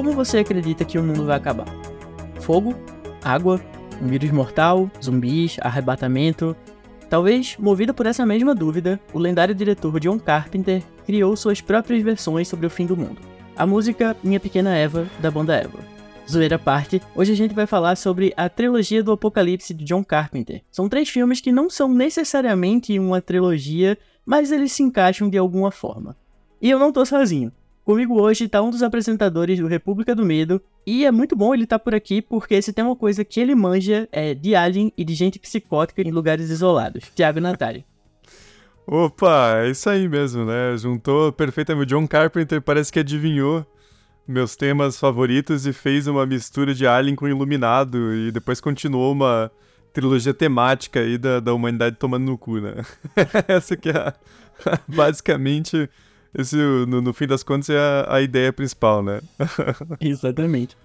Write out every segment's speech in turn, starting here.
como você acredita que o mundo vai acabar? Fogo? Água? Um vírus mortal? Zumbis? Arrebatamento? Talvez, movido por essa mesma dúvida, o lendário diretor John Carpenter criou suas próprias versões sobre o fim do mundo. A música Minha Pequena Eva, da banda Eva. Zoeira parte, hoje a gente vai falar sobre a trilogia do Apocalipse de John Carpenter. São três filmes que não são necessariamente uma trilogia, mas eles se encaixam de alguma forma. E eu não tô sozinho. Comigo hoje tá um dos apresentadores do República do Medo, e é muito bom ele estar tá por aqui, porque se tem uma coisa que ele manja é de alien e de gente psicótica em lugares isolados. Tiago Natália. Opa, é isso aí mesmo, né? Juntou perfeitamente. John Carpenter parece que adivinhou meus temas favoritos e fez uma mistura de Alien com Iluminado e depois continuou uma trilogia temática aí da, da humanidade tomando no cu, né? Essa que é basicamente esse, no, no, fim das contas é a, a ideia principal, né? Exatamente.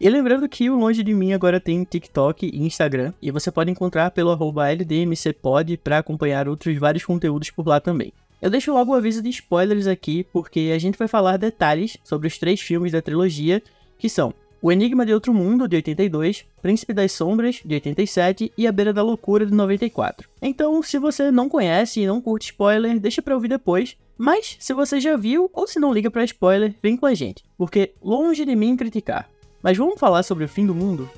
E lembrando que o Longe de Mim agora tem TikTok e Instagram, e você pode encontrar pelo LDMCpod para acompanhar outros vários conteúdos por lá também. Eu deixo logo o aviso de spoilers aqui, porque a gente vai falar detalhes sobre os três filmes da trilogia, que são O Enigma de Outro Mundo, de 82, Príncipe das Sombras, de 87 e A Beira da Loucura, de 94. Então, se você não conhece e não curte spoiler, deixa pra ouvir depois. Mas, se você já viu ou se não liga pra spoiler, vem com a gente, porque longe de mim criticar. Mas vamos falar sobre o fim do mundo?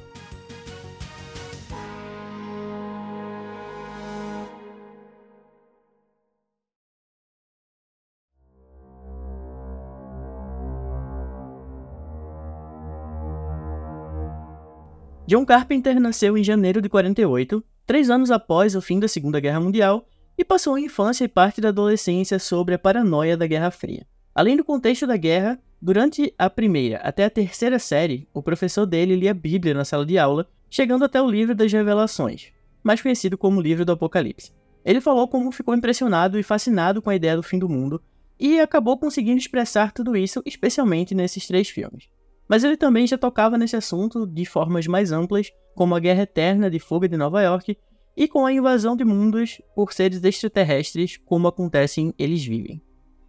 John Carpenter nasceu em janeiro de 48, três anos após o fim da Segunda Guerra Mundial, e passou a infância e parte da adolescência sobre a paranoia da Guerra Fria. Além do contexto da guerra, durante a primeira até a terceira série, o professor dele lia a Bíblia na sala de aula, chegando até o livro das Revelações, mais conhecido como livro do Apocalipse. Ele falou como ficou impressionado e fascinado com a ideia do fim do mundo, e acabou conseguindo expressar tudo isso, especialmente nesses três filmes. Mas ele também já tocava nesse assunto de formas mais amplas, como a Guerra Eterna de Fuga de Nova York e com a invasão de mundos por seres extraterrestres, como acontece em Eles Vivem.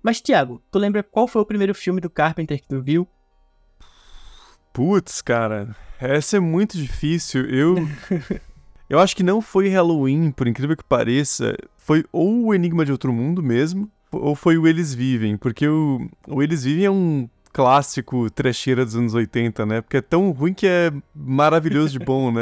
Mas, Thiago, tu lembra qual foi o primeiro filme do Carpenter que tu viu? Putz, cara, essa é muito difícil. Eu. eu acho que não foi Halloween, por incrível que pareça. Foi ou o Enigma de Outro Mundo mesmo, ou foi o Eles Vivem, porque o, o Eles Vivem é um clássico trecheira dos anos 80, né? Porque é tão ruim que é maravilhoso de bom, né?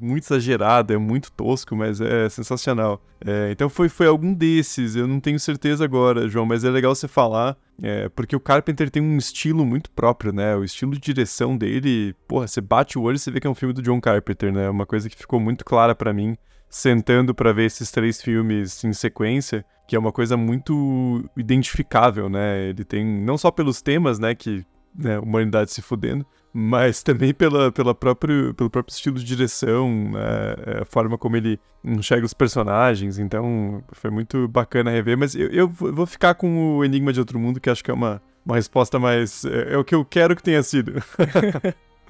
Muito exagerado, é muito tosco, mas é sensacional. É, então foi, foi algum desses, eu não tenho certeza agora, João, mas é legal você falar, é, porque o Carpenter tem um estilo muito próprio, né? O estilo de direção dele, porra, você bate o olho e você vê que é um filme do John Carpenter, né? Uma coisa que ficou muito clara para mim sentando para ver esses três filmes em sequência, que é uma coisa muito identificável, né? Ele tem não só pelos temas, né, que né, humanidade se fudendo, mas também pela, pela próprio, pelo próprio estilo de direção, né, a forma como ele enxerga os personagens. Então, foi muito bacana rever. Mas eu, eu vou ficar com o Enigma de Outro Mundo, que acho que é uma, uma resposta mais. É, é o que eu quero que tenha sido.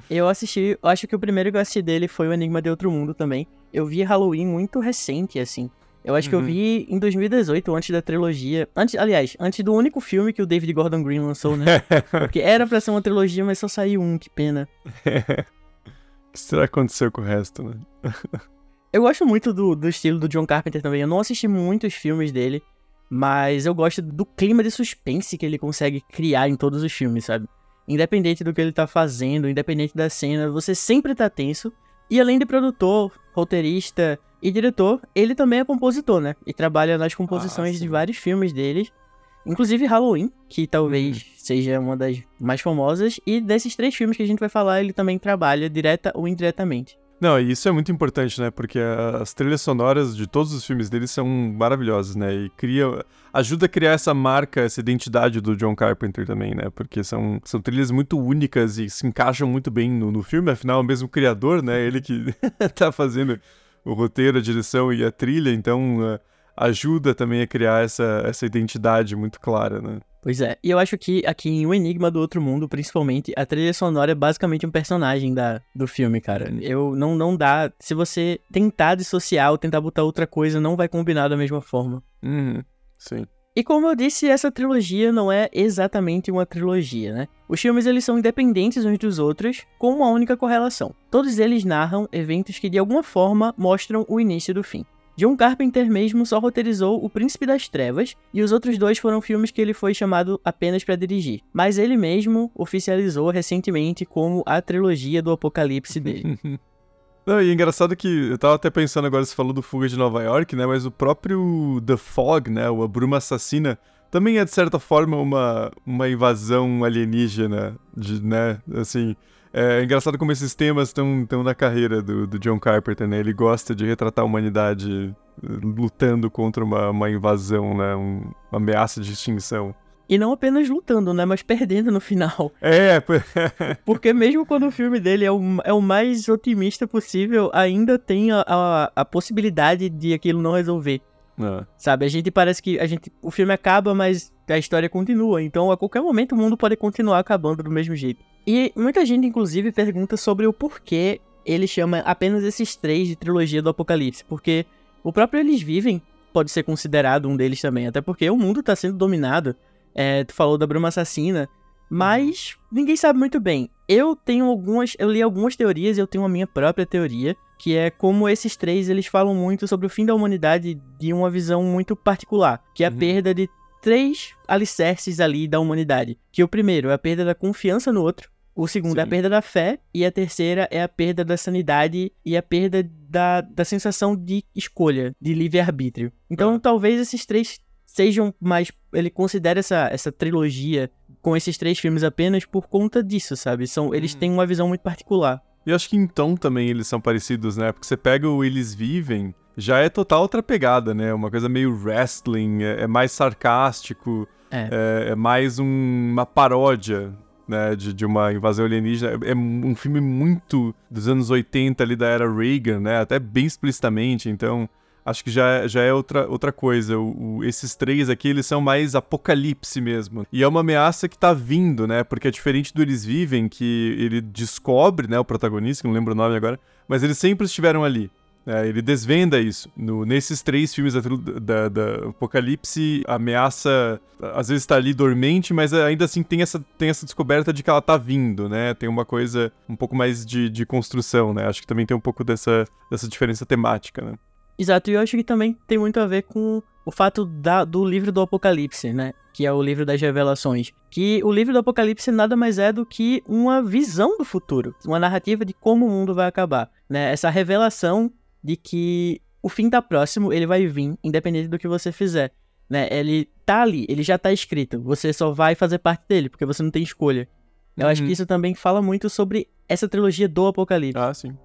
Eu assisti, acho que o primeiro que eu assisti dele foi o Enigma de Outro Mundo também. Eu vi Halloween muito recente, assim. Eu acho uhum. que eu uhum. vi em 2018, antes da trilogia. Antes, aliás, antes do único filme que o David Gordon Green lançou, né? Porque era pra ser uma trilogia, mas só saiu um, que pena. o que será que aconteceu com o resto, né? eu gosto muito do, do estilo do John Carpenter também. Eu não assisti muitos filmes dele, mas eu gosto do clima de suspense que ele consegue criar em todos os filmes, sabe? Independente do que ele tá fazendo, independente da cena, você sempre tá tenso. E além de produtor, roteirista e diretor, ele também é compositor, né? E trabalha nas composições ah, de vários filmes dele. Inclusive Halloween, que talvez uhum. seja uma das mais famosas. E desses três filmes que a gente vai falar, ele também trabalha direta ou indiretamente. Não, e isso é muito importante, né? Porque as trilhas sonoras de todos os filmes dele são maravilhosas, né? E cria, ajuda a criar essa marca, essa identidade do John Carpenter também, né? Porque são, são trilhas muito únicas e se encaixam muito bem no, no filme, afinal é o mesmo criador, né? Ele que tá fazendo o roteiro, a direção e a trilha, então uh, ajuda também a criar essa, essa identidade muito clara, né? Pois é, e eu acho que aqui em O Enigma do Outro Mundo, principalmente, a trilha sonora é basicamente um personagem da, do filme, cara. Uhum. Eu não, não dá. Se você tentar dissociar ou tentar botar outra coisa, não vai combinar da mesma forma. Uhum, sim. E como eu disse, essa trilogia não é exatamente uma trilogia, né? Os filmes eles são independentes uns dos outros, com uma única correlação. Todos eles narram eventos que de alguma forma mostram o início do fim. John Carpenter mesmo só roteirizou O Príncipe das Trevas e os outros dois foram filmes que ele foi chamado apenas para dirigir. Mas ele mesmo oficializou recentemente como a trilogia do apocalipse dele. Não, e é engraçado que eu tava até pensando agora, você falou do Fuga de Nova York, né? Mas o próprio The Fog, né? O A Bruma Assassina, também é de certa forma uma, uma invasão alienígena, de, né? Assim, é engraçado como esses temas estão na carreira do, do John Carpenter, né? Ele gosta de retratar a humanidade lutando contra uma, uma invasão, né? Um, uma ameaça de extinção. E não apenas lutando, né? Mas perdendo no final. É, porque mesmo quando o filme dele é o, é o mais otimista possível, ainda tem a, a, a possibilidade de aquilo não resolver. É. Sabe? A gente parece que a gente, o filme acaba, mas a história continua. Então, a qualquer momento, o mundo pode continuar acabando do mesmo jeito. E muita gente, inclusive, pergunta sobre o porquê ele chama apenas esses três de trilogia do Apocalipse. Porque o próprio Eles Vivem pode ser considerado um deles também. Até porque o mundo está sendo dominado é, tu falou da Bruma Assassina, mas ninguém sabe muito bem. Eu tenho algumas, eu li algumas teorias e eu tenho a minha própria teoria, que é como esses três eles falam muito sobre o fim da humanidade de uma visão muito particular, que é a uhum. perda de três alicerces ali da humanidade. Que o primeiro é a perda da confiança no outro, o segundo Sim. é a perda da fé, e a terceira é a perda da sanidade e a perda da, da sensação de escolha, de livre-arbítrio. Então, ah. talvez esses três sejam mais. Ele considera essa, essa trilogia com esses três filmes apenas por conta disso, sabe? São, eles hum. têm uma visão muito particular. E acho que tom também eles são parecidos, né? Porque você pega o Eles Vivem, já é total outra pegada, né? Uma coisa meio wrestling, é, é mais sarcástico, é, é, é mais um, uma paródia. Né, de, de uma invasão alienígena. É, é um filme muito dos anos 80 ali da era Reagan, né? Até bem explicitamente. Então, acho que já, já é outra, outra coisa. O, o, esses três aqui, eles são mais apocalipse mesmo. E é uma ameaça que tá vindo, né? Porque é diferente do Eles Vivem, que ele descobre, né, o protagonista, que não lembro o nome agora, mas eles sempre estiveram ali. É, ele desvenda isso. No, nesses três filmes da, da, da, Apocalipse, a ameaça às vezes está ali dormente, mas ainda assim tem essa, tem essa descoberta de que ela tá vindo, né? Tem uma coisa um pouco mais de, de construção, né? Acho que também tem um pouco dessa, dessa diferença temática, né? Exato, e eu acho que também tem muito a ver com o fato da, do livro do Apocalipse, né? Que é o livro das revelações. Que o livro do Apocalipse nada mais é do que uma visão do futuro, uma narrativa de como o mundo vai acabar, né? Essa revelação de que o fim tá próximo, ele vai vir, independente do que você fizer, né? Ele tá ali, ele já tá escrito, você só vai fazer parte dele, porque você não tem escolha. Eu uhum. acho que uhum. isso também fala muito sobre essa trilogia do Apocalipse. Ah, sim.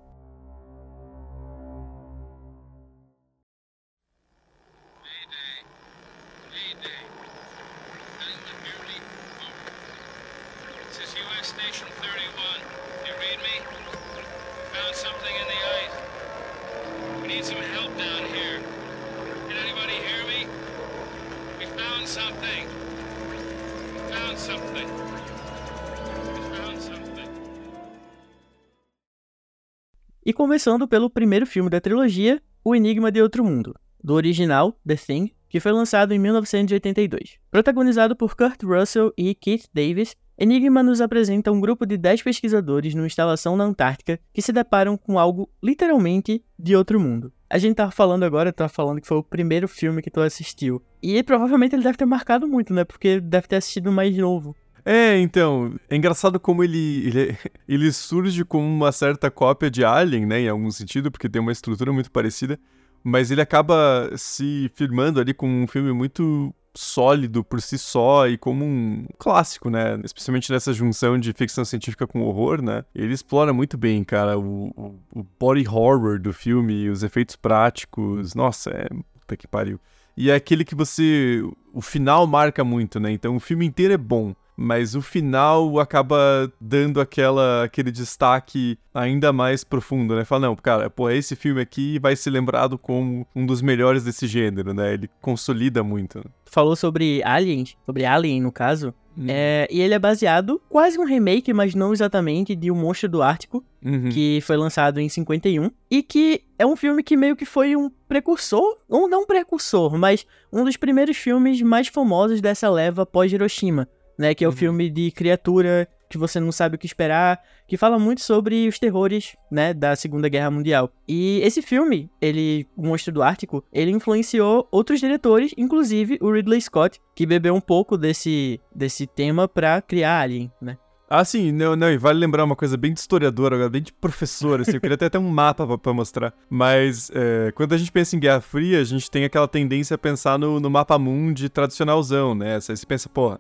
E começando pelo primeiro filme da trilogia, O Enigma de Outro Mundo, do original The Thing, que foi lançado em 1982. Protagonizado por Kurt Russell e Keith Davis, Enigma nos apresenta um grupo de 10 pesquisadores numa instalação na Antártica que se deparam com algo literalmente de outro mundo. A gente tava falando agora, tava falando que foi o primeiro filme que tu assistiu. E provavelmente ele deve ter marcado muito, né? Porque deve ter assistido mais novo. É, então, é engraçado como ele, ele, ele surge como uma certa cópia de Alien, né, em algum sentido, porque tem uma estrutura muito parecida, mas ele acaba se firmando ali como um filme muito sólido por si só e como um clássico, né? Especialmente nessa junção de ficção científica com horror, né? Ele explora muito bem, cara, o, o, body horror do filme, os efeitos práticos. Nossa, é. Puta que pariu. E é aquele que você. O final marca muito, né? Então o filme inteiro é bom mas o final acaba dando aquela, aquele destaque ainda mais profundo, né? Fala, não, cara, pô, esse filme aqui vai ser lembrado como um dos melhores desse gênero, né? Ele consolida muito. Né? Falou sobre Alien, sobre Alien no caso, Hum. É, e ele é baseado, quase um remake, mas não exatamente, de O Monstro do Ártico, Uhum. que foi lançado em 51, e que é um filme que meio que foi um precursor, ou não precursor, mas um dos primeiros filmes mais famosos dessa leva pós-Hiroshima, né? Que é o Uhum. filme de criatura que você não sabe o que esperar, que fala muito sobre os terrores, né, da Segunda Guerra Mundial. E esse filme, ele, O Monstro do Ártico, ele influenciou outros diretores, inclusive o Ridley Scott, que bebeu um pouco desse, desse tema pra criar Alien, né? Ah, sim, não, não, e vale lembrar uma coisa bem de historiador agora, bem de professor, assim, eu queria até ter um mapa pra, pra mostrar. Mas é, quando a gente pensa em Guerra Fria, a gente tem aquela tendência a pensar no, no mapa mundi tradicionalzão, né? Você pensa, porra,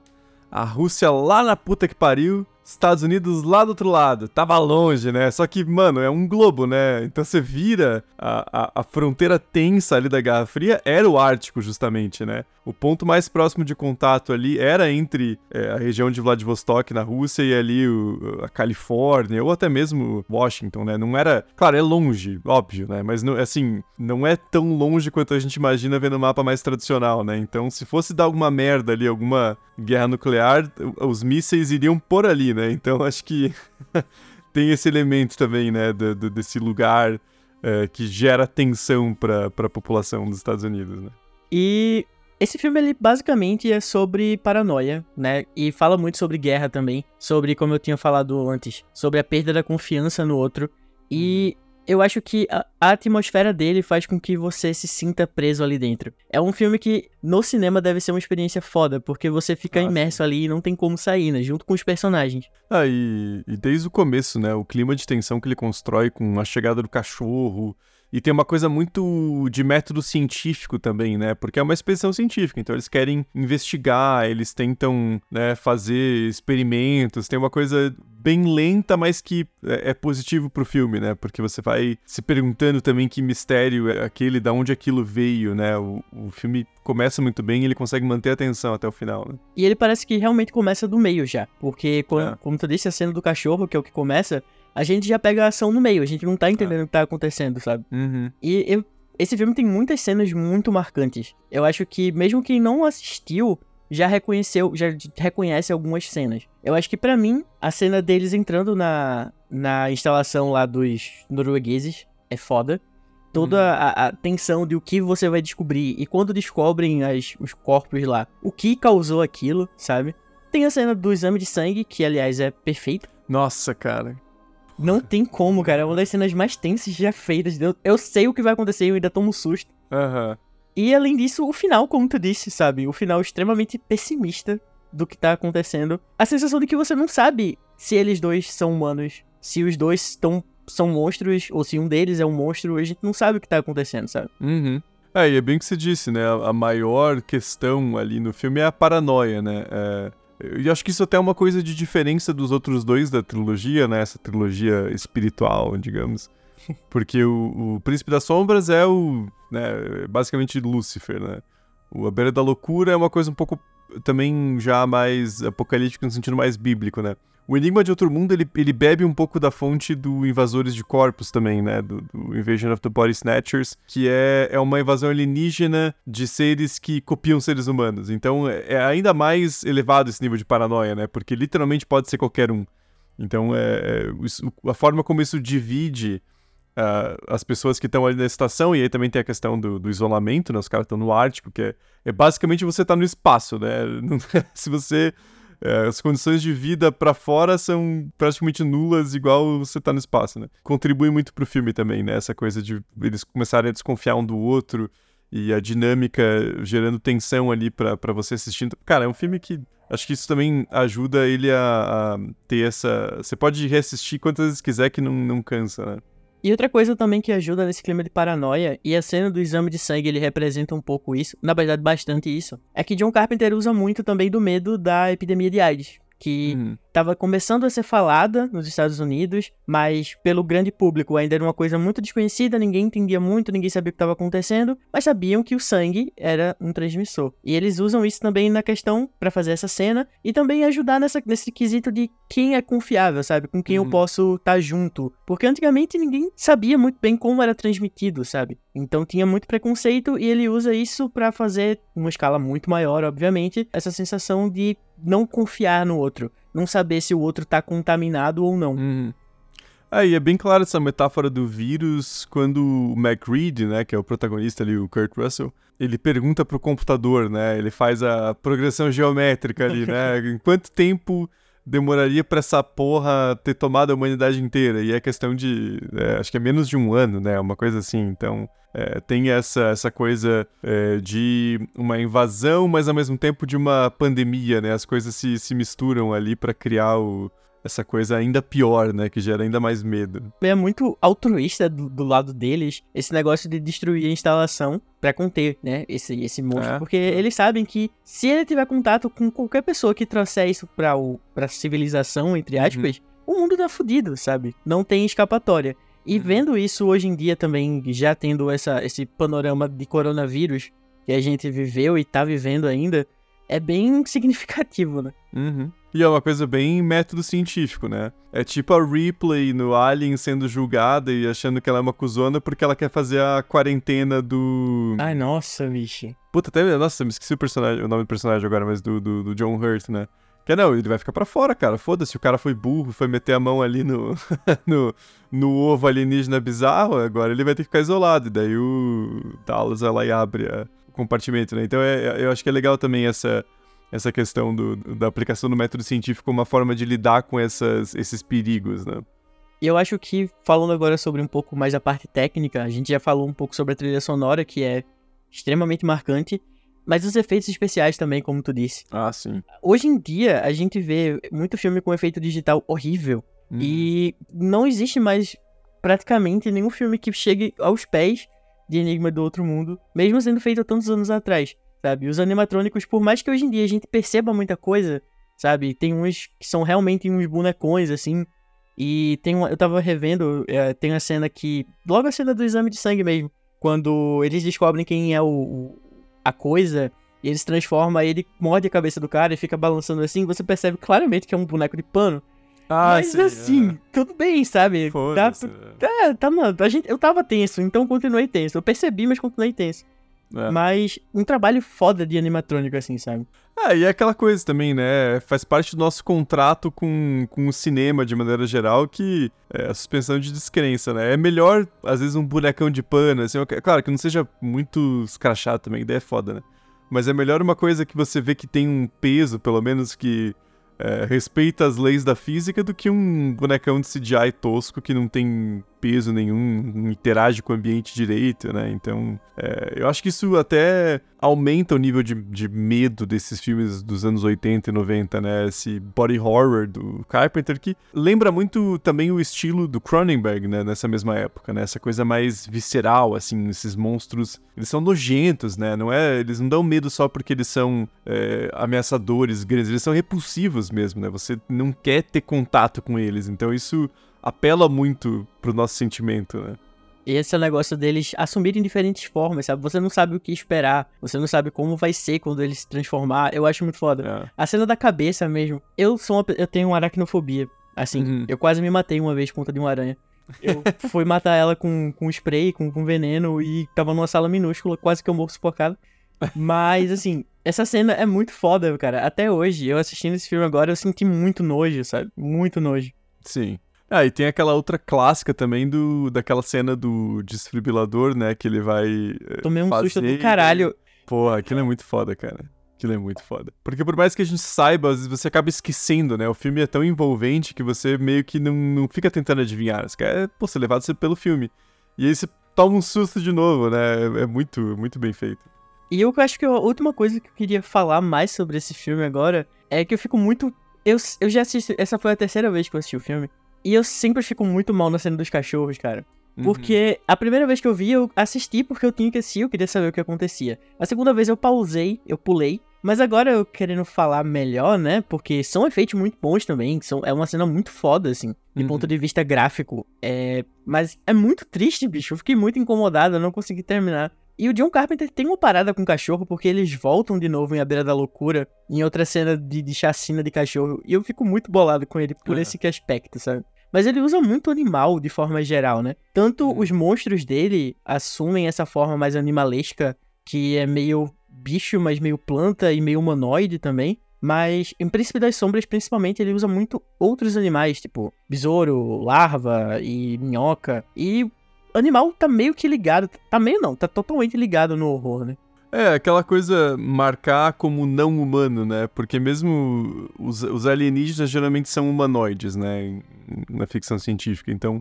a Rússia lá na puta que pariu, Estados Unidos lá do outro lado. Tava longe, né? Só que, mano, é um globo, né? Então você vira a, a, a fronteira tensa ali da Guerra Fria era o Ártico, justamente, né? O ponto mais próximo de contato ali era entre é, a região de Vladivostok, na Rússia, e ali o, a Califórnia, ou até mesmo Washington, né? Não era. Claro, é longe, óbvio, né? Mas, não, assim, não é tão longe quanto a gente imagina vendo o mapa mais tradicional, né? Então, se fosse dar alguma merda ali, alguma guerra nuclear, os mísseis iriam por ali, né? Então, acho que tem esse elemento também, né? Do, do, desse lugar é, que gera tensão para a população dos Estados Unidos, né? E esse filme, ele basicamente é sobre paranoia, né? E fala muito sobre guerra também. Sobre, como eu tinha falado antes, sobre a perda da confiança no outro. E eu acho que a, a atmosfera dele faz com que você se sinta preso ali dentro. É um filme que, no cinema, deve ser uma experiência foda, porque você fica Ah, imerso ali e não tem como sair, né? Junto com os personagens. Ah, e, e desde o começo, né? O clima de tensão que ele constrói com a chegada do cachorro. E tem uma coisa muito de método científico também, né? Porque é uma expedição científica, então eles querem investigar, eles tentam né, fazer experimentos, tem uma coisa bem lenta, mas que é, é positivo pro filme, né? Porque você vai se perguntando também que mistério é aquele, da onde aquilo veio, né? O, o filme começa muito bem e ele consegue manter a atenção até o final, né? E ele parece que realmente começa do meio já. Porque, quando, É. como tu disse, a cena do cachorro, que é o que começa, a gente já pega a ação no meio. A gente não tá entendendo o que tá acontecendo, sabe? Uhum. E eu- esse filme tem muitas cenas muito marcantes. Eu acho que mesmo quem não assistiu já reconheceu, já reconhece algumas cenas. Eu acho que pra mim a cena deles entrando na, na instalação lá dos noruegueses é foda. Toda Uhum. a, a tensão de o que você vai descobrir e quando descobrem as- os corpos lá, o que causou aquilo, sabe? Tem a cena do exame de sangue, que aliás é perfeita. Nossa, cara. Não tem como, cara. É uma das cenas mais tensas já feitas. Eu, eu sei o que vai acontecer e eu ainda tomo um susto. Aham. E além disso, o final, como tu disse, sabe? O final extremamente pessimista do que tá acontecendo. A sensação de que você não sabe se eles dois são humanos, se os dois estão são monstros, ou se um deles é um monstro, a gente não sabe o que tá acontecendo, sabe? Uhum. É, e é bem que você disse, né? A maior questão ali no filme é a paranoia, né? É, e acho que isso até é uma coisa de diferença dos outros dois da trilogia, né? Essa trilogia espiritual, digamos. Porque o, o Príncipe das Sombras é o. Né, basicamente Lúcifer, né? O A Beira da Loucura é uma coisa um pouco também já mais apocalíptica no sentido mais bíblico, né? O Enigma de Outro Mundo, ele, ele bebe um pouco da fonte do Invasores de Corpos também, né? Do, do Invasion of the Body Snatchers, que é, é uma invasão alienígena de seres que copiam seres humanos. Então é, é ainda mais elevado esse nível de paranoia, né? Porque literalmente pode ser qualquer um. Então é, é, a forma como isso divide ah, as pessoas que estão ali na estação, e aí também tem a questão do, do isolamento, né? Os caras estão no Ártico, que é, é basicamente você tá no espaço, né? Não- Se você. é, as condições de vida pra fora são praticamente nulas, igual você tá no espaço, né? Contribui muito pro filme também, né? Essa coisa de eles começarem a desconfiar um do outro e a dinâmica gerando tensão ali pra você assistindo. Cara, é um filme que acho que isso também ajuda ele a, a ter essa. Você pode reassistir quantas vezes quiser que não, não cansa, né? E outra coisa também que ajuda nesse clima de paranoia, e a cena do exame de sangue ele representa um pouco isso, na verdade bastante isso, é que John Carpenter usa muito também do medo da epidemia de AIDS, que Uhum. estava começando a ser falada nos Estados Unidos, mas pelo grande público ainda era uma coisa muito desconhecida, ninguém entendia muito, ninguém sabia o que estava acontecendo, mas sabiam que o sangue era um transmissor. E eles usam isso também na questão para fazer essa cena e também ajudar nessa, nesse quesito de quem é confiável, sabe? Com quem eu Uhum. posso estar junto. Porque antigamente ninguém sabia muito bem como era transmitido, sabe? Então tinha muito preconceito e ele usa isso para fazer, numa escala muito maior, obviamente, essa sensação de não confiar no outro, não saber se o outro tá contaminado ou não. Uhum. Aí é bem claro essa metáfora do vírus quando o McReed, né, que é o protagonista ali, o Kurt Russell, ele pergunta pro computador, né, ele faz a progressão geométrica ali, né, em quanto tempo demoraria para essa porra ter tomado a humanidade inteira? E é questão de, é, acho que é menos de um ano, né, uma coisa assim, então... É, tem essa, essa coisa é, de uma invasão, mas ao mesmo tempo de uma pandemia, né? As coisas se, se misturam ali para criar o, essa coisa ainda pior, né? Que gera ainda mais medo. É muito altruísta do, do lado deles esse negócio de destruir a instalação para conter, né? Esse, esse monstro. É. Porque eles sabem que se ele tiver contato com qualquer pessoa que trouxer isso pra, o, pra civilização, entre uhum. aspas, uhum. o mundo tá fudido, sabe? Não tem escapatória. E uhum. vendo isso hoje em dia também, já tendo essa, esse panorama de coronavírus que a gente viveu e tá vivendo ainda, é bem significativo, né? Uhum. E é uma coisa bem método científico, né? É tipo a Ripley no Alien sendo julgada e achando que ela é uma cuzona porque ela quer fazer a quarentena do. Ai, nossa, bicho. Puta, até. Nossa, me esqueci o, personagem, o nome do personagem agora, mas do, do, do John Hurt, né? Que não, ele vai ficar para fora, cara. Foda-se, o cara foi burro, foi meter a mão ali no, no, no ovo alienígena bizarro, agora ele vai ter que ficar isolado. E daí o Dallas vai lá e abre a, o compartimento, né? Então é, é eu acho que é legal também essa, essa questão do, da aplicação do método científico como uma forma de lidar com essas, esses perigos, né? E eu acho que, falando agora sobre um pouco mais a parte técnica, a gente já falou um pouco sobre a trilha sonora, que é extremamente marcante. Mas os efeitos especiais também, como tu disse. Ah, sim. Hoje em dia, a gente vê muito filme com efeito digital horrível. Hum. E não existe mais praticamente nenhum filme que chegue aos pés de Enigma do Outro Mundo, mesmo sendo feito há tantos anos atrás, sabe? Os animatrônicos, por mais que hoje em dia a gente perceba muita coisa, sabe? Tem uns que são realmente uns bonecões, assim. E tem uma, eu tava revendo, é, tem a cena que. Logo a cena do exame de sangue mesmo. Quando eles descobrem quem é o, o a coisa e ele se transforma, ele morde a cabeça do cara e fica balançando assim, você percebe claramente que é um boneco de pano. Ah, Mas sim, assim, é. tudo bem, sabe? Tá, tá, tá, mano, a gente, eu tava tenso, então continuei tenso. Eu percebi, mas continuei tenso. É. Mas um trabalho foda de animatrônico, assim, sabe? Ah, e é aquela coisa também, né? Faz parte do nosso contrato com, com o cinema, de maneira geral, que é a suspensão de descrença, né? É melhor, às vezes, um bonecão de pano, assim, claro, que não seja muito escrachado também, a ideia é foda, né? Mas é melhor uma coisa que você vê que tem um peso, pelo menos que é, respeita as leis da física, do que um bonecão de CGI tosco que não tem peso nenhum, não interage com o ambiente direito, né? Então, é, eu acho que isso até aumenta o nível de, de medo desses filmes dos anos 80 e 90, né? Esse body horror do Carpenter, que lembra muito também o estilo do Cronenberg, né? Nessa mesma época, né? Essa coisa mais visceral, assim, esses monstros, eles são nojentos, né? Não é, eles não dão medo só porque eles são é, ameaçadores, eles são repulsivos mesmo, né? Você não quer ter contato com eles, então isso apela muito pro nosso sentimento, né? Esse é o negócio deles assumirem diferentes formas, sabe? Você não sabe o que esperar, você não sabe como vai ser quando ele se transformar. Eu acho muito foda. É. A cena da cabeça mesmo. Eu sou uma, eu tenho uma aracnofobia. Assim, uhum. eu quase me matei uma vez por conta de uma aranha. Eu fui matar ela com, com spray, com, com veneno e tava numa sala minúscula, quase que eu morro sufocado. Mas, assim, essa cena é muito foda, cara. Até hoje, eu assistindo esse filme agora, eu senti muito nojo, sabe? Muito nojo. Sim. Ah, e tem aquela outra clássica também do daquela cena do desfibrilador, né? Que ele vai. Eh, Tomei um fazer... susto do caralho. Porra, aquilo é muito foda, cara. Aquilo é muito foda. Porque por mais que a gente saiba, às vezes você acaba esquecendo, né? O filme é tão envolvente que você meio que não, não fica tentando adivinhar. Você quer, pô, ser levado pelo filme. E aí você toma um susto de novo, né? É, é muito, muito bem feito. E eu acho que a última coisa que eu queria falar mais sobre esse filme agora é que eu fico muito. Eu, eu já assisti. Essa foi a terceira vez que eu assisti o filme. E eu sempre fico muito mal na cena dos cachorros, cara. Uhum. Porque a primeira vez que eu vi, eu assisti porque eu tinha que assistir, eu queria saber o que acontecia. A segunda vez eu pausei, eu pulei. Mas agora eu querendo falar melhor, né? Porque são efeitos muito bons também. São, é uma cena muito foda, assim, de uhum. ponto de vista gráfico. É, mas é muito triste, bicho. Eu fiquei muito incomodado, eu não consegui terminar. E o John Carpenter tem uma parada com o cachorro, porque eles voltam de novo em A Beira da Loucura, em outra cena de, de chacina de cachorro. E eu fico muito bolado com ele por esse aspecto, sabe? Mas ele usa muito animal de forma geral, né? Tanto uhum. os monstros dele assumem essa forma mais animalesca, que é meio bicho, mas meio planta e meio humanoide também. Mas em Príncipe das Sombras, principalmente, ele usa muito outros animais, tipo besouro, larva e minhoca. E animal tá meio que ligado. Tá meio não, tá totalmente ligado no horror, né? É, aquela coisa marcar como não humano, né? Porque mesmo os, os alienígenas geralmente são humanoides, né? Na ficção científica. Então,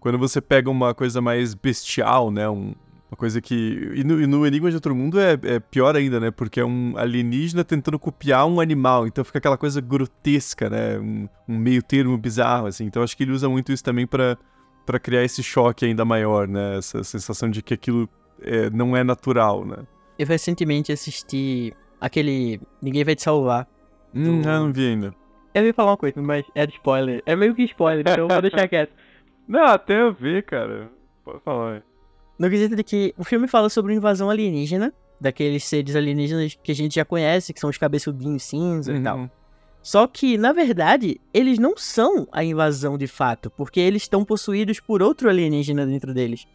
quando você pega uma coisa mais bestial, né? Um, uma coisa que. E no, e no, Enigma de Outro Mundo é, é, pior ainda, né? Porque é um alienígena tentando copiar um animal. Então fica aquela coisa grotesca, né? Um, um meio termo bizarro, assim. Então acho que ele usa muito isso também para criar esse choque ainda maior, né? Essa sensação de que aquilo é, não é natural, né? Eu recentemente assisti aquele Ninguém Vai Te Salvar. Hum, do... não vi ainda. Eu ia falar uma coisa, mas é de spoiler. É meio que spoiler, então eu vou deixar quieto. Não, até eu vi, cara. Pode falar. No quesito de que o filme fala sobre uma invasão alienígena, daqueles seres alienígenas que a gente já conhece, que são os cabeçudinhos cinza uhum. e tal. Uhum. Só que, na verdade, eles não são a invasão de fato, porque eles estão possuídos por outro alienígena dentro deles.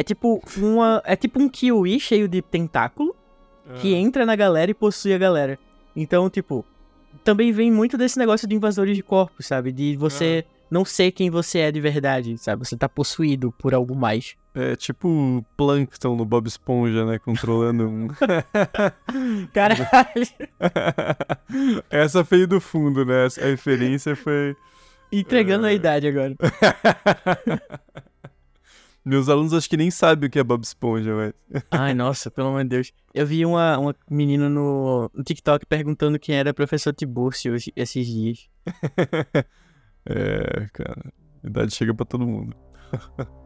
É tipo uma. É tipo um kiwi cheio de tentáculo que ah. entra na galera e possui a galera. Então, tipo, também vem muito desse negócio de invasores de corpos, sabe? De você ah. não ser quem você é de verdade, sabe? Você tá possuído por algo mais. É tipo o Plankton no Bob Esponja, né? Controlando um. Caralho! Essa veio do fundo, né? A referência foi. Entregando é... a idade agora. Meus alunos acho que nem sabem o que é Bob Esponja, mas. Ai, nossa, pelo amor de Deus. Eu vi uma, uma menina no, no TikTok perguntando quem era professor Tibúrcio esses dias. é, cara. A idade chega pra todo mundo.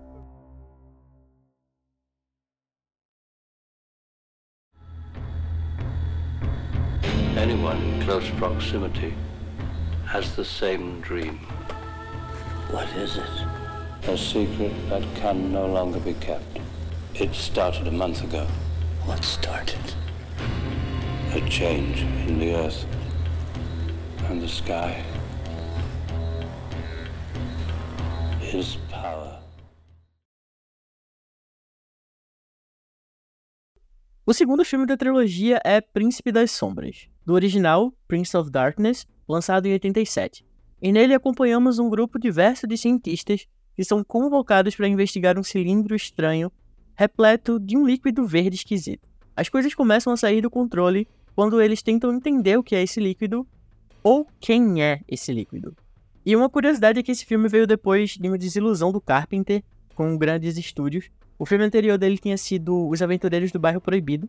Anyone in close proximity has the same dream. What is it? A secret that can no longer be kept. It started a month ago. What started? A change in the earth and the sky. His power. O segundo filme da trilogia é Príncipe das Sombras, do original Prince of Darkness, lançado em 87. E nele acompanhamos um grupo diverso de cientistas que são convocados para investigar um cilindro estranho repleto de um líquido verde esquisito. As coisas começam a sair do controle quando eles tentam entender o que é esse líquido ou quem é esse líquido. E uma curiosidade é que esse filme veio depois de uma desilusão do Carpenter com grandes estúdios. O filme anterior dele tinha sido Os Aventureiros do Bairro Proibido,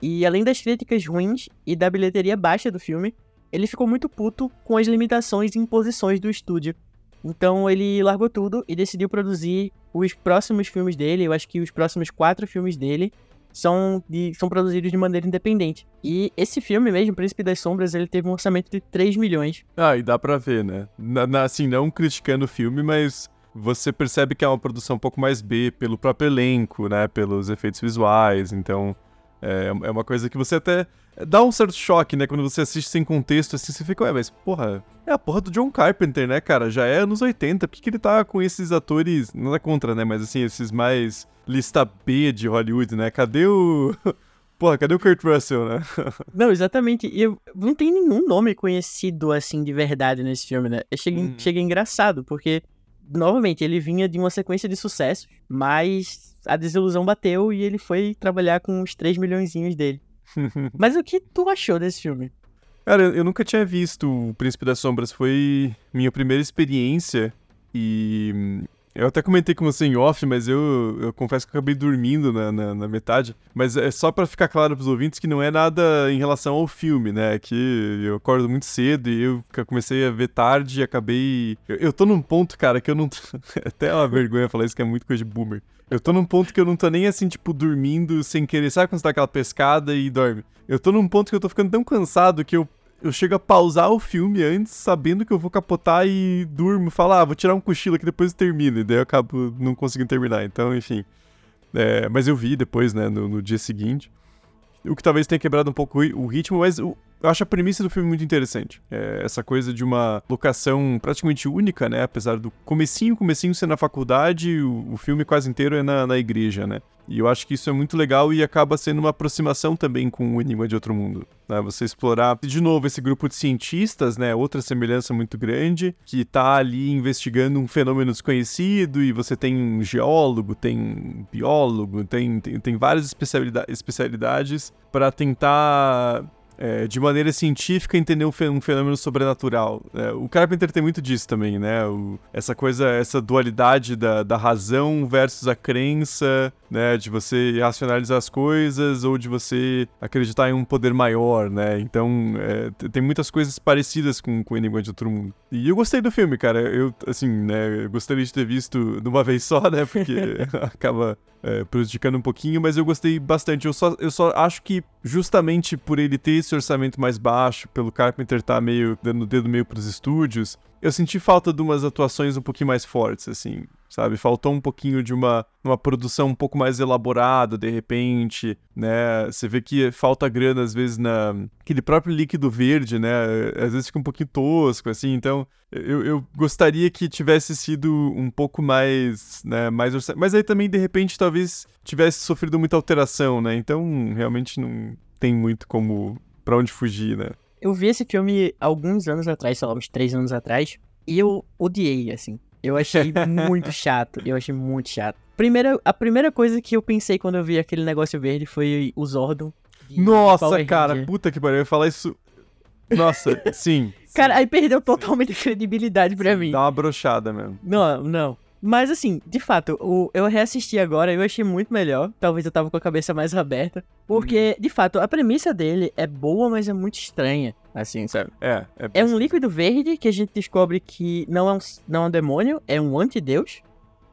e além das críticas ruins e da bilheteria baixa do filme, ele ficou muito puto com as limitações e imposições do estúdio então ele largou tudo e decidiu produzir os próximos filmes dele. Eu acho que os próximos quatro filmes dele são, de, são produzidos de maneira independente. E esse filme mesmo, Príncipe das Sombras, ele teve um orçamento de 3 milhões. Ah, e dá pra ver, né? Na, na, assim, não criticando o filme, mas você percebe que é uma produção um pouco mais B pelo próprio elenco, né? Pelos efeitos visuais. Então, é, é uma coisa que você até dá um certo choque, né? Quando você assiste sem contexto, assim, você fica, ué, mas porra, é a porra do John Carpenter, né, cara? Já é anos 80, por que, que ele tá com esses atores, não é contra, né? Mas assim, esses mais lista B de Hollywood, né? Cadê o. Porra, cadê o Kurt Russell, né? não, exatamente. E não tem nenhum nome conhecido, assim, de verdade nesse filme, né? Chega, hum. chega engraçado, porque, novamente, ele vinha de uma sequência de sucessos, mas a desilusão bateu e ele foi trabalhar com os 3 milhões dele. Mas o que tu achou desse filme? Cara, eu nunca tinha visto O Príncipe das Sombras. Foi minha primeira experiência e eu até comentei com você em off, mas eu, eu confesso que eu acabei dormindo na, na, na metade. Mas é só para ficar claro pros ouvintes que não é nada em relação ao filme, né? Que eu acordo muito cedo e eu comecei a ver tarde e acabei. Eu, eu tô num ponto, cara, que eu não. até é uma vergonha falar isso, que é muito coisa de boomer. Eu tô num ponto que eu não tô nem assim, tipo, dormindo sem querer. Sabe quando você dá aquela pescada e dorme? Eu tô num ponto que eu tô ficando tão cansado que eu eu chego a pausar o filme antes, sabendo que eu vou capotar e durmo, falar, ah, vou tirar um cochilo aqui depois eu termino, e daí eu acabo não conseguindo terminar. Então, enfim. É, mas eu vi depois, né, no, no, dia seguinte. O que talvez tenha quebrado um pouco o ritmo, mas o, eu acho a premissa do filme muito interessante. É essa coisa de uma locação praticamente única, né? Apesar do comecinho, comecinho ser na faculdade, o, o filme quase inteiro é na, na igreja, né? E eu acho que isso é muito legal e acaba sendo uma aproximação também com o Enigma de Outro Mundo. Né? Você explorar, de novo, esse grupo de cientistas, né? Outra semelhança muito grande, que tá ali investigando um fenômeno desconhecido e você tem um geólogo, tem um biólogo, tem, tem, tem várias especialidades para tentar é, de maneira científica entender um fenômeno sobrenatural. É, o Carpenter tem muito disso também, né? O, essa coisa, essa dualidade da, da razão versus a crença, né? De você racionalizar as coisas ou de você acreditar em um poder maior, né? Então, é, tem muitas coisas parecidas com, com Enigma de Outro Mundo. E eu gostei do filme, cara. Eu, assim, né? Eu gostaria de ter visto de uma vez só, né? Porque acaba é, prejudicando um pouquinho, mas eu gostei bastante. Eu só, eu só acho que justamente por ele ter esse orçamento mais baixo, pelo Carpenter estar tá meio dando o dedo meio pros estúdios, eu senti falta de umas atuações um pouquinho mais fortes, assim, sabe? Faltou um pouquinho de uma, uma produção um pouco mais elaborada, de repente, né? Você vê que falta grana, às vezes, na... Aquele próprio líquido verde, né? Às vezes fica um pouquinho tosco, assim, então... Eu, eu gostaria que tivesse sido um pouco mais, né, mais Mas aí também, de repente, talvez tivesse sofrido muita alteração, né? Então, realmente não tem muito como... para onde fugir, né? Eu vi esse filme alguns anos atrás, sei lá, uns três anos atrás, e eu odiei, assim. Eu achei muito chato. Eu achei muito chato. Primeira, a primeira coisa que eu pensei quando eu vi aquele negócio verde foi o Zordon. Nossa, cara, puta que pariu. Eu ia falar isso. Nossa, sim. Cara, aí perdeu totalmente a credibilidade pra mim. Dá uma brochada mesmo. Não, não. Mas assim, de fato, o, eu reassisti agora e eu achei muito melhor. Talvez eu tava com a cabeça mais aberta. Porque, hum. de fato, a premissa dele é boa, mas é muito estranha. Assim, sabe? É. É, é um líquido verde que a gente descobre que não é um, não é um demônio, é um antideus.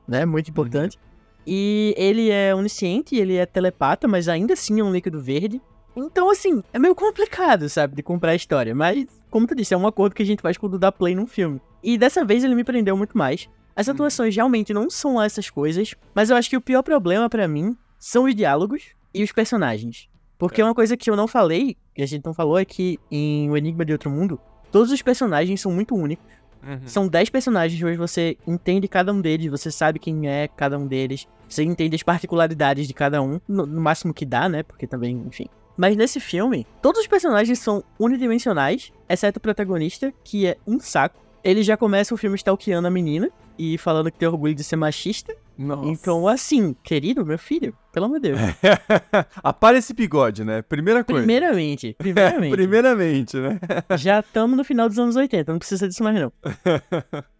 Né? Muito importante. Hum. E ele é onisciente, ele é telepata, mas ainda assim é um líquido verde. Então, assim, é meio complicado, sabe, de comprar a história. Mas, como tu disse, é um acordo que a gente faz quando dá play num filme. E dessa vez ele me prendeu muito mais. As uhum. atuações realmente não são lá essas coisas, mas eu acho que o pior problema para mim são os diálogos e os personagens. Porque é. uma coisa que eu não falei, que a gente não falou, é que em O Enigma de Outro Mundo, todos os personagens são muito únicos. Uhum. São 10 personagens, mas você entende cada um deles, você sabe quem é cada um deles, você entende as particularidades de cada um, no, no máximo que dá, né? Porque também, enfim. Mas nesse filme, todos os personagens são unidimensionais, exceto o protagonista, que é um saco. Ele já começa o filme stalkeando a menina, e falando que tem orgulho de ser machista. Nossa. Então, assim, querido, meu filho, pelo amor de Deus. Apare esse bigode, né? Primeira coisa. Primeiramente, primeiramente. primeiramente, né? Já estamos no final dos anos 80, não precisa disso mais não.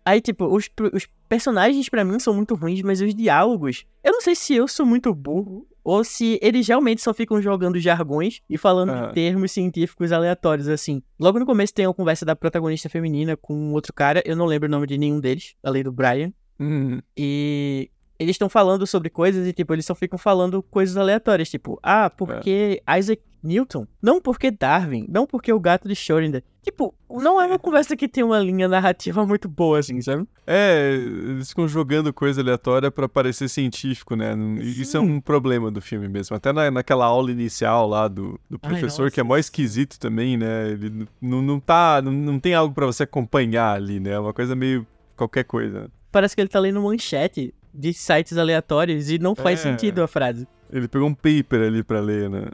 Aí, tipo, os, os personagens para mim são muito ruins, mas os diálogos, eu não sei se eu sou muito burro ou se eles realmente só ficam jogando jargões e falando uhum. de termos científicos aleatórios, assim. Logo no começo tem uma conversa da protagonista feminina com outro cara, eu não lembro o nome de nenhum deles, além do Brian. Uhum. E eles estão falando sobre coisas e, tipo, eles só ficam falando coisas aleatórias, tipo, ah, porque é. Isaac Newton? Não porque Darwin, não porque o gato de Schrödinger. Tipo, não é uma conversa que tem uma linha narrativa muito boa, assim, sabe? É, eles ficam jogando coisa aleatória para parecer científico, né? Isso é um problema do filme mesmo. Até na, naquela aula inicial lá do, do professor, Ai, que é mó esquisito também, né? Ele não, não tá. Não, não tem algo para você acompanhar ali, né? É uma coisa meio qualquer coisa. Parece que ele tá lendo manchete de sites aleatórios e não faz é. sentido a frase. Ele pegou um paper ali pra ler, né?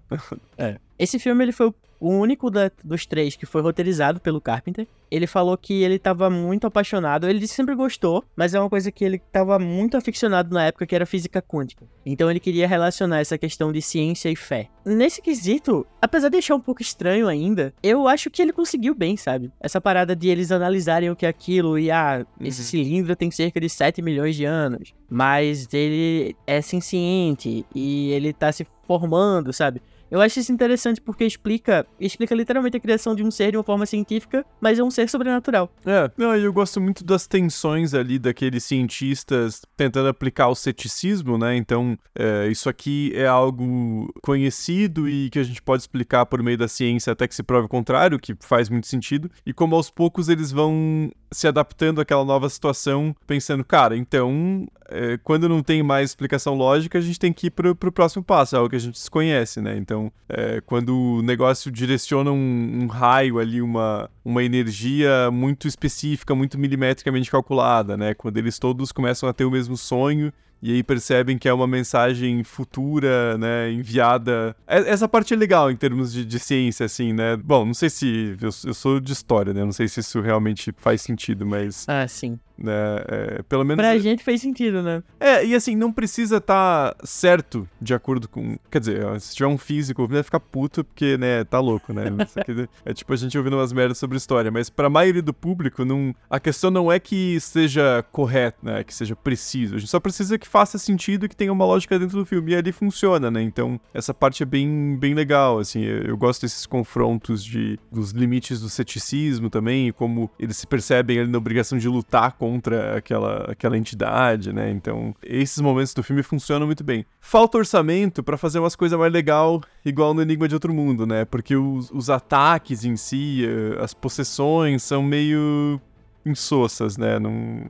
é. Esse filme ele foi o único da, dos três que foi roteirizado pelo Carpenter. Ele falou que ele estava muito apaixonado. Ele sempre gostou, mas é uma coisa que ele estava muito aficionado na época, que era física quântica. Então ele queria relacionar essa questão de ciência e fé. Nesse quesito, apesar de deixar um pouco estranho ainda, eu acho que ele conseguiu bem, sabe? Essa parada de eles analisarem o que é aquilo e, ah, esse uhum. cilindro tem cerca de 7 milhões de anos, mas ele é senciente e ele tá se formando, sabe? Eu acho isso interessante porque explica, explica literalmente a criação de um ser de uma forma científica, mas é um ser sobrenatural. É, não, eu gosto muito das tensões ali daqueles cientistas tentando aplicar o ceticismo, né? Então, é, isso aqui é algo conhecido e que a gente pode explicar por meio da ciência até que se prove o contrário, que faz muito sentido. E como aos poucos eles vão se adaptando àquela nova situação, pensando, cara, então, é, quando não tem mais explicação lógica, a gente tem que ir pro, pro próximo passo, é algo que a gente desconhece, né? Então, Então, é, quando o negócio direciona um, um, raio ali, uma, uma energia muito específica, muito milimetricamente calculada, né? Quando eles todos começam a ter o mesmo sonho e aí percebem que é uma mensagem futura, né, enviada. É, essa parte é legal em termos de, de ciência, assim, né? Bom, não sei se. Eu, eu, sou de história, né? Não sei se isso realmente faz sentido, mas. Ah, sim. Né, é, pelo menos. Pra gente fez sentido, né? É, e assim, não precisa estar tá certo de acordo com. Quer dizer, se tiver um físico, vai ficar puto porque, né, tá louco, né? é tipo a gente ouvindo umas merdas sobre história, mas pra maioria do público, não, a questão não é que seja correto, né? Que seja preciso. A gente só precisa que faça sentido e que tenha uma lógica dentro do filme. E ali funciona, né? Então, essa parte é bem, bem legal, assim. Eu, eu gosto desses confrontos de, dos limites do ceticismo também, e como eles se percebem ali na obrigação de lutar contra aquela, aquela entidade, né? Então, esses momentos do filme funcionam muito bem. Falta orçamento para fazer umas coisas mais legal, igual no Enigma de Outro Mundo, né? Porque os, os ataques em si, eh, as possessões são meio insossas, né? Não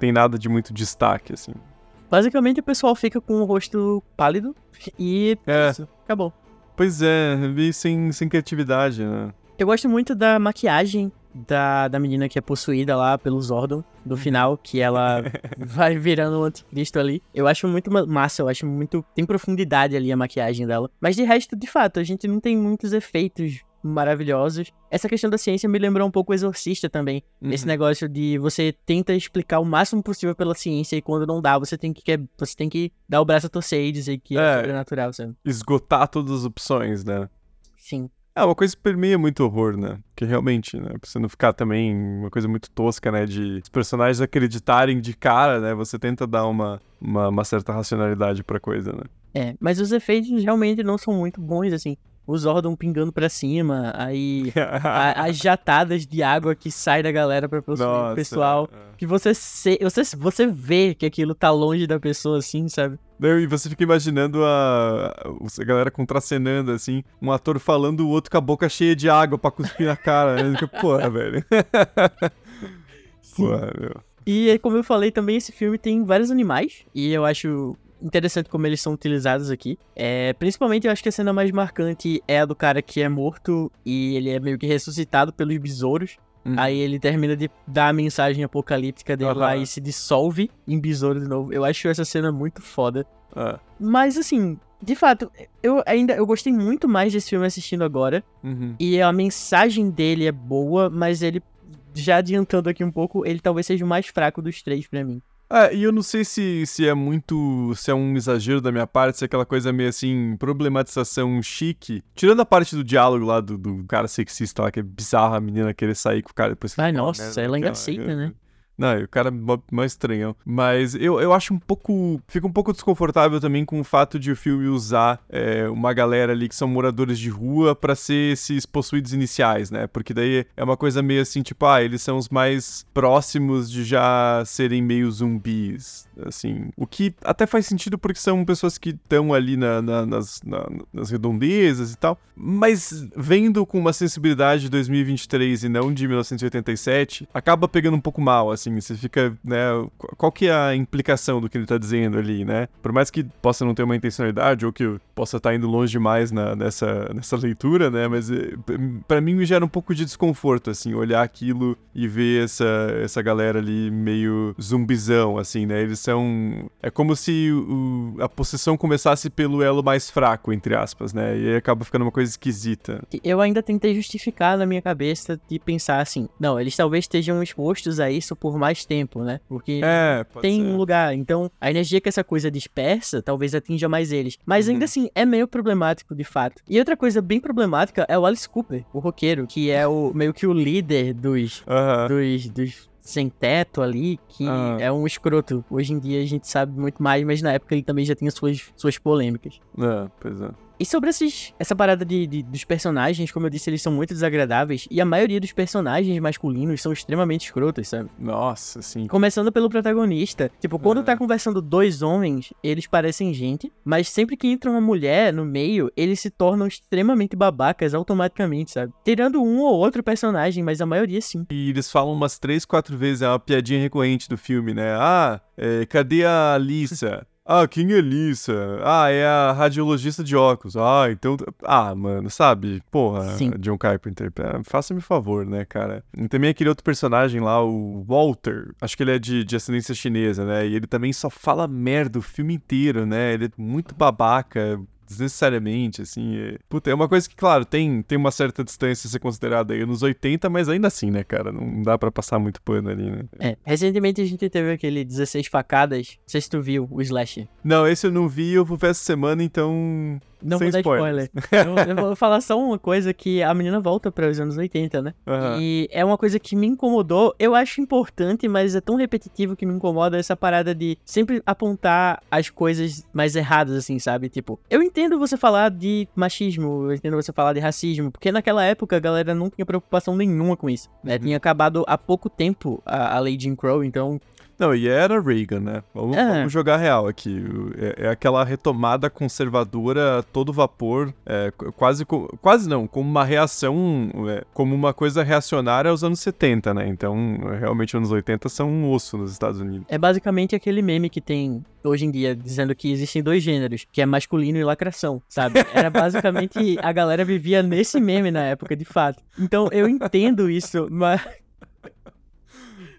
tem nada de muito destaque, assim. Basicamente o pessoal fica com o rosto pálido e é. isso, acabou. Pois é, meio sem, sem criatividade, né? Eu gosto muito da maquiagem da, da menina que é possuída lá pelo Zordon, do final, que ela vai virando um anticristo ali. Eu acho muito massa, eu acho muito. Tem profundidade ali a maquiagem dela. Mas de resto, de fato, a gente não tem muitos efeitos maravilhosos. Essa questão da ciência me lembrou um pouco o Exorcista também. Uhum. Esse negócio de você tenta explicar o máximo possível pela ciência e quando não dá, você tem que, você tem que dar o braço a torcer e dizer que é, é sobrenatural, sabe? Esgotar todas as opções, né? É uma coisa que permeia muito horror, né? Que realmente, né? Pra você não ficar também uma coisa muito tosca, né? De os personagens acreditarem de cara, né? Você tenta dar uma, uma, uma certa racionalidade pra coisa, né? É, mas os efeitos realmente não são muito bons, assim o Zordon pingando pra cima, aí a, as jatadas de água que sai da galera pra possuir o pessoal. É. Que você, se, você, você vê que aquilo tá longe da pessoa, assim, sabe? E você fica imaginando a, a galera contracenando, assim, um ator falando, o outro com a boca cheia de água pra cuspir na cara. Né? Porra, velho. Porra, meu. E como eu falei também, esse filme tem vários animais. E eu acho interessante como eles são utilizados aqui. É, principalmente eu acho que a cena mais marcante é a do cara que é morto e ele é meio que ressuscitado pelos besouros. Uhum. Aí ele termina de dar a mensagem apocalíptica dele uhum. lá e se dissolve em besouro de novo. Eu acho essa cena muito foda. Uhum. Mas assim, de fato, eu ainda eu gostei muito mais desse filme assistindo agora. Uhum. E a mensagem dele é boa, mas ele, já adiantando aqui um pouco, ele talvez seja o mais fraco dos três para mim. É, e eu não sei se, se é muito. se é um exagero da minha parte, se é aquela coisa meio assim, problematização chique. Tirando a parte do diálogo lá do, do cara sexista lá, que é bizarro a menina querer sair com o cara depois. Ai, nossa, ela ainda aceita, né? Não, o cara é mais estranhão. Mas eu, eu acho um pouco. Fica um pouco desconfortável também com o fato de o filme usar é, uma galera ali que são moradores de rua para ser esses possuídos iniciais, né? Porque daí é uma coisa meio assim, tipo, ah, eles são os mais próximos de já serem meio zumbis, assim. O que até faz sentido porque são pessoas que estão ali na, na, nas, na, nas redondezas e tal. Mas vendo com uma sensibilidade de 2023 e não de 1987, acaba pegando um pouco mal, assim assim, você fica, né, qual que é a implicação do que ele tá dizendo ali, né? Por mais que possa não ter uma intencionalidade ou que possa estar tá indo longe demais na, nessa, nessa leitura, né, mas eh, para mim me gera um pouco de desconforto, assim, olhar aquilo e ver essa, essa galera ali meio zumbizão, assim, né? Eles são... é como se o, a possessão começasse pelo elo mais fraco, entre aspas, né? E aí acaba ficando uma coisa esquisita. Eu ainda tentei justificar na minha cabeça de pensar assim, não, eles talvez estejam expostos a isso por por mais tempo, né? Porque é, tem ser. um lugar. Então, a energia que essa coisa dispersa talvez atinja mais eles. Mas ainda uhum. assim, é meio problemático de fato. E outra coisa bem problemática é o Alice Cooper, o roqueiro, que é o meio que o líder dos, uhum. dos, dos sem teto ali, que uhum. é um escroto. Hoje em dia a gente sabe muito mais, mas na época ele também já tinha suas, suas polêmicas. É, pois é. E sobre esses, essa parada de, de, dos personagens, como eu disse, eles são muito desagradáveis. E a maioria dos personagens masculinos são extremamente escrotos, sabe? Nossa, sim. Começando pelo protagonista. Tipo, quando é. tá conversando dois homens, eles parecem gente. Mas sempre que entra uma mulher no meio, eles se tornam extremamente babacas automaticamente, sabe? Tirando um ou outro personagem, mas a maioria sim. E eles falam umas três, quatro vezes, é uma piadinha recorrente do filme, né? Ah, é, cadê a Lisa? Ah, quem é Lisa? Ah, é a radiologista de óculos. Ah, então. Ah, mano, sabe? Porra, Sim. John Carpenter. é, Faça-me favor, né, cara? E também aquele outro personagem lá, o Walter. Acho que ele é de, de ascendência chinesa, né? E ele também só fala merda o filme inteiro, né? Ele é muito babaca. Desnecessariamente, assim. É... Puta, é uma coisa que, claro, tem, tem uma certa distância a ser considerada aí nos 80, mas ainda assim, né, cara? Não dá pra passar muito pano ali, né? É, recentemente a gente teve aquele 16 facadas. Não sei se tu viu o Slasher. Não, esse eu não vi, eu vou ver essa semana, então. Não Sem vou dar spoilers. spoiler. eu, eu vou falar só uma coisa que a menina volta para os anos 80, né? Aham. E é uma coisa que me incomodou. Eu acho importante, mas é tão repetitivo que me incomoda essa parada de sempre apontar as coisas mais erradas, assim, sabe? Tipo, eu entendo você falar de machismo, eu entendo você falar de racismo, porque naquela época a galera não tinha preocupação nenhuma com isso, né? Uhum. Tinha acabado há pouco tempo a, a lei Jim Crow, então Não, e era Reagan, né? Vamos, É. vamos jogar real aqui. É, é aquela retomada conservadora a todo vapor, é, qu- quase, quase não, como uma reação, é, como uma coisa reacionária aos anos 70, né? Então, realmente, anos 80 são um osso nos Estados Unidos. É basicamente aquele meme que tem hoje em dia, dizendo que existem dois gêneros, que é masculino e lacração, sabe? Era basicamente a galera vivia nesse meme na época, de fato. Então eu entendo isso, mas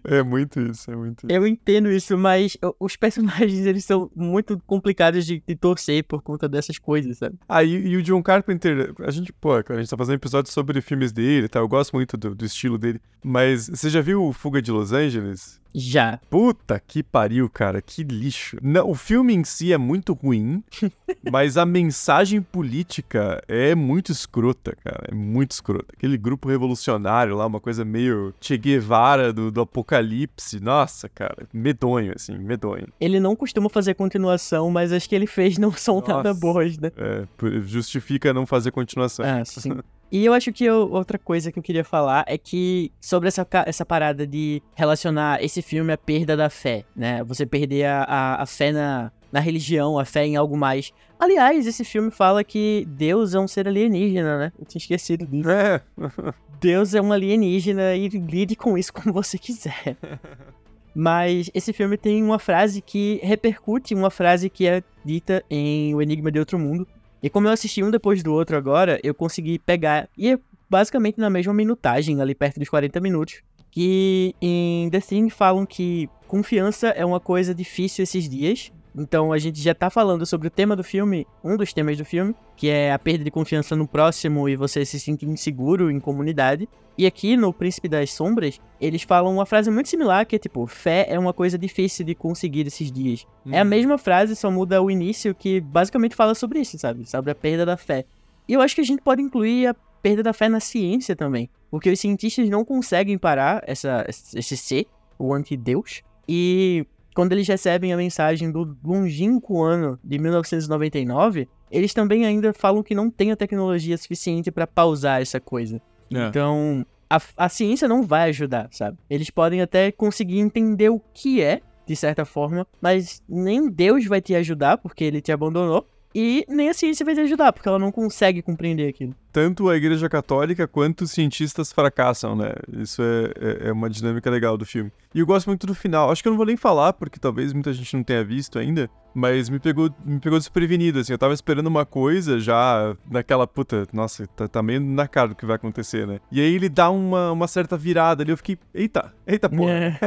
É muito isso, é muito isso. eu entendo isso, mas os personagens eles são muito complicados de, de torcer por conta dessas coisas, sabe? Ah, e, e o John Carpenter, a gente, pô, a gente tá fazendo episódio sobre filmes dele, tá? Eu gosto muito do, do estilo dele. Mas você já viu o Fuga de Los Angeles? Já. Puta que pariu, cara, que lixo. Não, o filme em si é muito ruim, mas a mensagem política é muito escrota, cara. É muito escrota. Aquele grupo revolucionário lá, uma coisa meio Che Guevara do, do apocalipse. Nossa, cara, medonho, assim, medonho. Ele não costuma fazer continuação, mas as que ele fez não são nada Nossa. boas, né? É, justifica não fazer continuação. Ah, sim. E eu acho que eu- outra coisa que eu queria falar é que sobre essa, essa parada de relacionar esse filme à perda da fé, né? Você perder a, a, a fé na, na religião, a fé em algo mais. Aliás, esse filme fala que Deus é um ser alienígena, né? Eu tinha esquecido disso. É, Deus é um alienígena e lide com isso como você quiser. Mas esse filme tem uma frase que repercute uma frase que é dita em O Enigma de Outro Mundo. E como eu assisti um depois do outro agora, eu consegui pegar. E é basicamente na mesma minutagem, ali perto dos 40 minutos. Que em The Thing falam que confiança é uma coisa difícil esses dias. Então a gente já tá falando sobre o tema do filme, um dos temas do filme, que é a perda de confiança no próximo e você se sentir inseguro em comunidade. E aqui no Príncipe das Sombras, eles falam uma frase muito similar, que é tipo, fé é uma coisa difícil de conseguir esses dias. É a mesma frase, só muda o início, que basicamente fala sobre isso, sabe? Sobre a perda da fé. E eu acho que a gente pode incluir a perda da fé na ciência também. Porque os cientistas não conseguem parar essa, esse ser, o anti-Deus. E quando eles recebem a mensagem do longínquo ano de 1999, eles também ainda falam que não tem a tecnologia suficiente para pausar essa coisa. É. Então, a, a ciência não vai ajudar, sabe? Eles podem até conseguir entender o que é, de certa forma, mas nem Deus vai te ajudar, porque ele te abandonou, e nem a ciência vai te ajudar, porque ela não consegue compreender aquilo. tanto a Igreja Católica quanto os cientistas fracassam, né? Isso é, é, é uma dinâmica legal do filme. E eu gosto muito do final. Acho que eu não vou nem falar, porque talvez muita gente não tenha visto ainda, mas me pegou, me pegou desprevenido, assim. Eu tava esperando uma coisa já naquela puta, nossa, tá, tá meio na cara do que vai acontecer, né? E aí ele dá uma, uma certa virada ali, eu fiquei, eita, eita porra. É.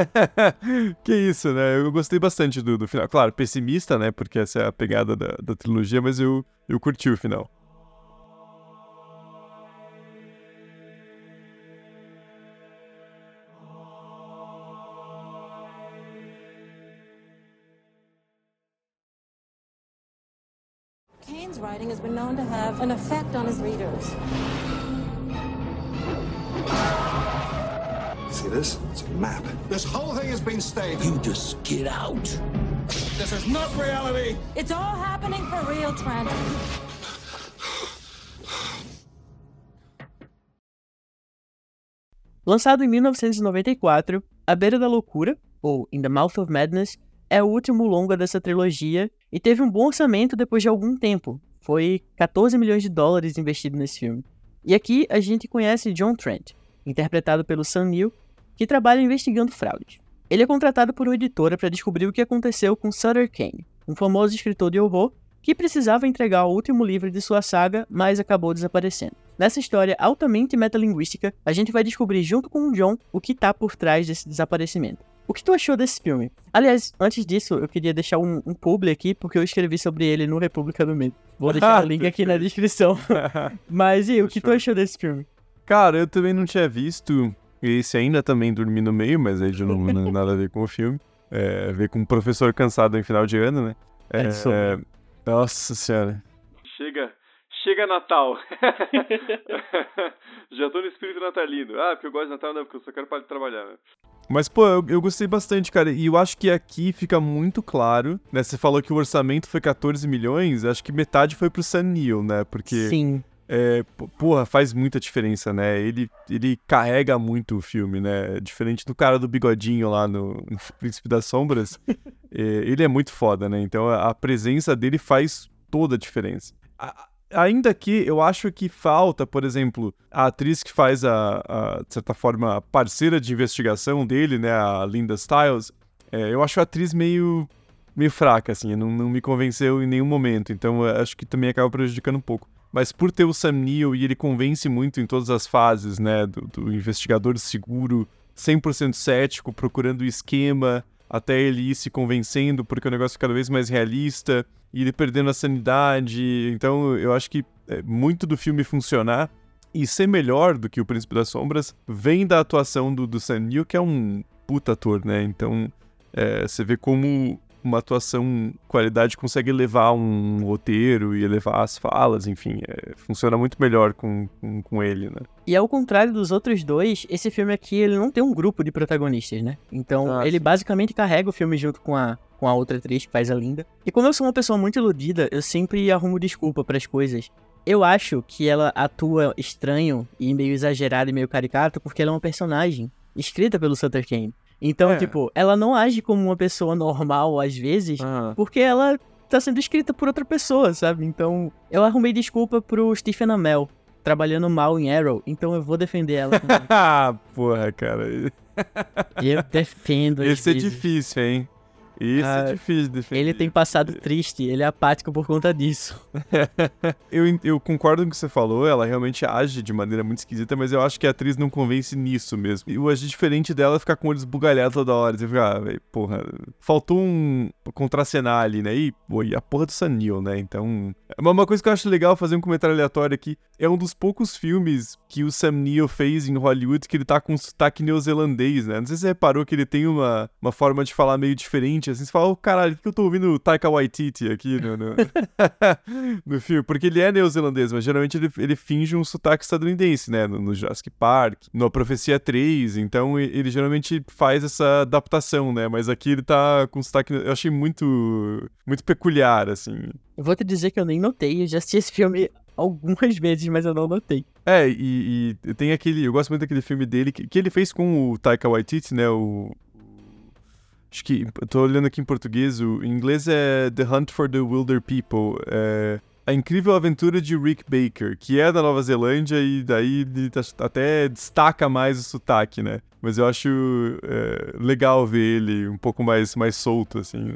que isso, né? Eu gostei bastante do, do final. Claro, pessimista, né? Porque essa é a pegada da, da trilogia, mas eu, eu curti o final. Kane's writing has been known to have an effect on his readers. See this? It's a map. This whole thing has been staged. You just get out. This is not reality. It's all happening for real, Trent. Lançado em 1994, A Beira da Loucura, ou In the Mouth of Madness, é o último longa dessa trilogia e teve um bom orçamento depois de algum tempo. Foi 14 milhões de dólares investido nesse filme. E aqui a gente conhece John Trent, interpretado pelo Sam Neill, que trabalha investigando fraudes. Ele é contratado por uma editora para descobrir o que aconteceu com Sutter Kane, um famoso escritor de horror que precisava entregar o último livro de sua saga, mas acabou desaparecendo. Nessa história altamente metalinguística, a gente vai descobrir junto com o John o que tá por trás desse desaparecimento. O que tu achou desse filme? Aliás, antes disso, eu queria deixar um, um publi aqui, porque eu escrevi sobre ele no República do Medo. Vou deixar o link aqui na descrição. Mas e o que tu achou desse filme? Cara, eu também não tinha visto. Esse ainda também dormi no meio, mas aí já não tem nada a ver com o filme. É, ver com um professor cansado em final de ano, né? É, É, é, nossa senhora. Chega, chega Natal. Já tô no espírito natalino. Ah, porque eu gosto de Natal, não, porque eu só quero parar de trabalhar, né? Mas, pô, eu, eu gostei bastante, cara. E eu acho que aqui fica muito claro, né? Você falou que o orçamento foi 14 milhões, acho que metade foi pro Sam Neill, né? Porque, Sim. é, porra, faz muita diferença, né? Ele, ele carrega muito o filme, né? Diferente do cara do bigodinho lá no, no Príncipe das Sombras. é, ele é muito foda, né? Então a, a presença dele faz toda a diferença. A- ainda que eu acho que falta, por exemplo, a atriz que faz a, a, de certa forma, a parceira de investigação dele, né? A Linda Stiles. é, eu acho a atriz meio meio fraca, assim, não, não me convenceu em nenhum momento, então acho que também acaba prejudicando um pouco. Mas por ter o Sam Neill e ele convence muito em todas as fases, né, do, do investigador seguro, 100% cético, procurando o esquema, até ele ir se convencendo, porque o negócio é cada vez mais realista, e ele perdendo a sanidade, então eu acho que é, muito do filme funcionar e ser melhor do que o Príncipe das Sombras vem da atuação do, do Sam Neill, que é um puta ator, né, então é, você vê como uma atuação qualidade consegue elevar um roteiro e elevar as falas, enfim, é, funciona muito melhor com, com, com ele, né? E ao contrário dos outros dois, esse filme aqui ele não tem um grupo de protagonistas, né? Então Ah, ele sim. basicamente carrega o filme junto com a, com a outra atriz que faz a Linda. E como eu sou uma pessoa muito iludida, eu sempre arrumo desculpa para as coisas. Eu acho que ela atua estranho e meio exagerado e meio caricato porque ela é uma personagem escrita pelo Sutter Kane. Então, É. tipo, ela não age como uma pessoa normal às vezes, Ah. porque ela tá sendo escrita por outra pessoa, sabe? Então, eu arrumei desculpa pro Stephen Amell, trabalhando mal em Arrow, então eu vou defender ela. Ah, porra, cara. eu defendo Esse é difícil, hein? Esse Ah, é difícil de defender. Ele tem passado triste, ele é apático por conta disso. Eu, eu concordo com o que você falou, ela realmente age de maneira muito esquisita, mas eu acho que a atriz não convence nisso mesmo. E o agir diferente dela é ficar com o olho esbugalhado toda hora. Você fica, ah, velho, porra, faltou um contracenar ali, né? E, pô, e a porra do Sanil, né? Então. Uma, uma coisa que eu acho legal fazer um comentário aleatório aqui: é um dos poucos filmes que o Sam Neill fez em Hollywood que ele tá com sotaque neozelandês, né? Não sei se você reparou que ele tem uma, uma forma de falar meio diferente, assim. Você fala, oh, caralho, por que eu tô ouvindo o Taika Waititi aqui no, no, no filme? Porque ele é neozelandês, mas geralmente ele, ele finge um sotaque estadunidense, né? No, no Jurassic Park, no Profecia 3, então ele geralmente faz essa adaptação, né? Mas aqui ele tá com sotaque. Eu achei muito, muito peculiar, assim. Eu vou te dizer que eu nem notei, eu já assisti esse filme algumas vezes, mas eu não notei. É, e, e tem aquele. Eu gosto muito daquele filme dele que, que ele fez com o Taika Waititi, né? O. Acho que. Eu tô olhando aqui em português, o, em inglês é The Hunt for the Wilder People. É, a incrível aventura de Rick Baker, que é da Nova Zelândia e daí ele tá- até destaca mais o sotaque, né? Mas eu acho é, legal ver ele um pouco mais, mais solto, assim.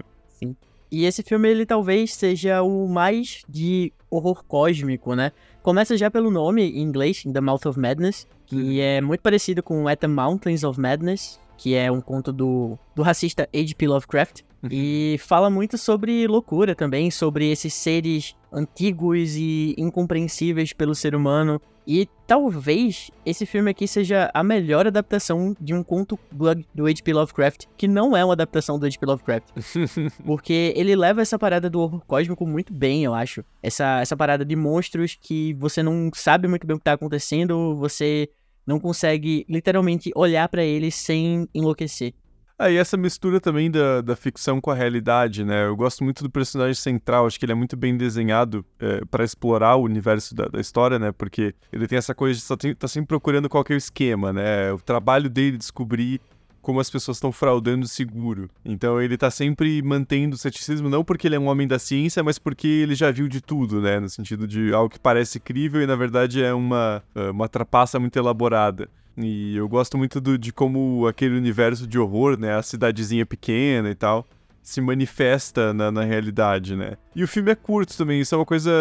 E esse filme, ele talvez seja o mais de horror cósmico, né? Começa já pelo nome em inglês, In the Mouth of Madness, que é muito parecido com At the Mountains of Madness, que é um conto do, do racista H.P. Lovecraft. E fala muito sobre loucura também, sobre esses seres antigos e incompreensíveis pelo ser humano. E talvez esse filme aqui seja a melhor adaptação de um conto do, do H.P. Lovecraft, que não é uma adaptação do H.P. Lovecraft. Porque ele leva essa parada do horror cósmico muito bem, eu acho. Essa, essa parada de monstros que você não sabe muito bem o que tá acontecendo, você não consegue literalmente olhar pra eles sem enlouquecer. Ah, e essa mistura também da, da ficção com a realidade, né? Eu gosto muito do personagem central, acho que ele é muito bem desenhado é, para explorar o universo da, da história, né? Porque ele tem essa coisa de tem, tá sempre procurando qual que o esquema, né? O trabalho dele descobrir como as pessoas estão fraudando o seguro. Então ele tá sempre mantendo o ceticismo, não porque ele é um homem da ciência, mas porque ele já viu de tudo, né? No sentido de algo que parece crível e na verdade é uma, é, uma trapaça muito elaborada. E eu gosto muito do- de como aquele universo de horror, né? A cidadezinha pequena e tal. se manifesta na, na realidade, né? E o filme é curto também, isso é uma coisa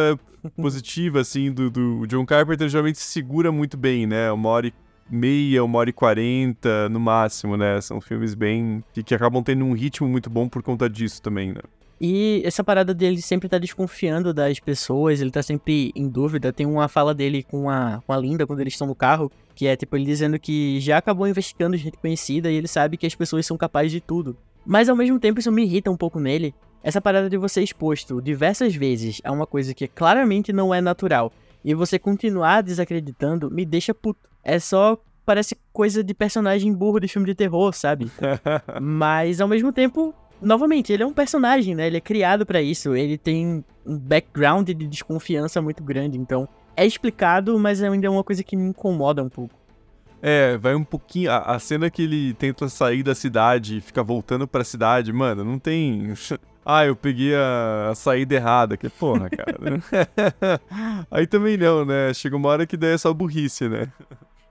positiva, assim, do, do John Carpenter, geralmente se segura muito bem, né? Uma hora e meia, uma hora e quarenta no máximo, né? São filmes bem. Que, que acabam tendo um ritmo muito bom por conta disso também, né? E essa parada dele sempre tá desconfiando das pessoas, ele tá sempre em dúvida. Tem uma fala dele com a, com a Linda quando eles estão no carro, que é tipo ele dizendo que já acabou investigando gente conhecida e ele sabe que as pessoas são capazes de tudo. Mas ao mesmo tempo isso me irrita um pouco nele. Essa parada de você exposto diversas vezes a uma coisa que claramente não é natural e você continuar desacreditando me deixa puto. É só parece coisa de personagem burro de filme de terror, sabe? Mas ao mesmo tempo novamente, ele é um personagem, né? Ele é criado para isso. Ele tem um background de desconfiança muito grande. Então, é explicado, mas ainda é uma coisa que me incomoda um pouco. É, vai um pouquinho. A, a cena que ele tenta sair da cidade e fica voltando pra cidade, mano, não tem. Ah, eu peguei a, a saída errada. Que porra, cara. Aí também não, né? Chega uma hora que daí é só burrice, né?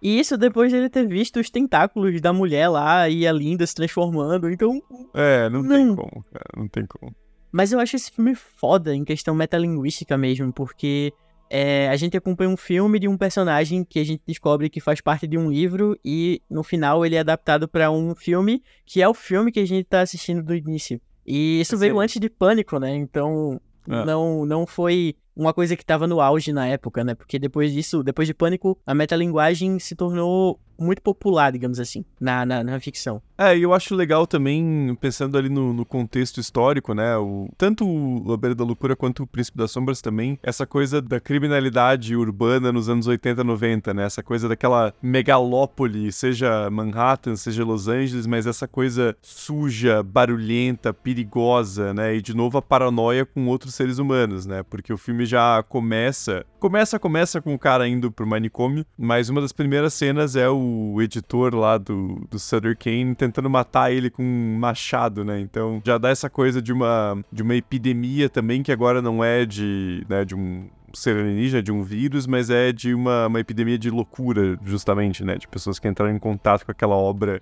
E isso depois de ele ter visto os tentáculos da mulher lá e a Linda se transformando, então. É, não, não. tem como, cara, não tem como. Mas eu acho esse filme foda em questão metalinguística mesmo, porque é, a gente acompanha um filme de um personagem que a gente descobre que faz parte de um livro e no final ele é adaptado para um filme que é o filme que a gente tá assistindo do início. E isso veio antes de Pânico, né? Então é. não, não foi uma coisa que estava no auge na época, né? Porque depois disso, depois de Pânico, a metalinguagem se tornou muito popular, digamos assim, na, na, na ficção. É, e eu acho legal também, pensando ali no, no contexto histórico, né? O, tanto o A Beira da Loucura quanto o Príncipe das Sombras também, essa coisa da criminalidade urbana nos anos 80, 90, né? Essa coisa daquela megalópole, seja Manhattan, seja Los Angeles, mas essa coisa suja, barulhenta, perigosa, né? E de novo a paranoia com outros seres humanos, né? Porque o filme já começa. Começa, começa com o cara indo pro manicômio, mas uma das primeiras cenas é o o editor lá do, do Sutter Kane tentando matar ele com um machado, né? Então já dá essa coisa de uma, de uma epidemia também que agora não é de, né, de um ser alienígena, de um vírus, mas é de uma, uma epidemia de loucura, justamente, né? De pessoas que entraram em contato com aquela obra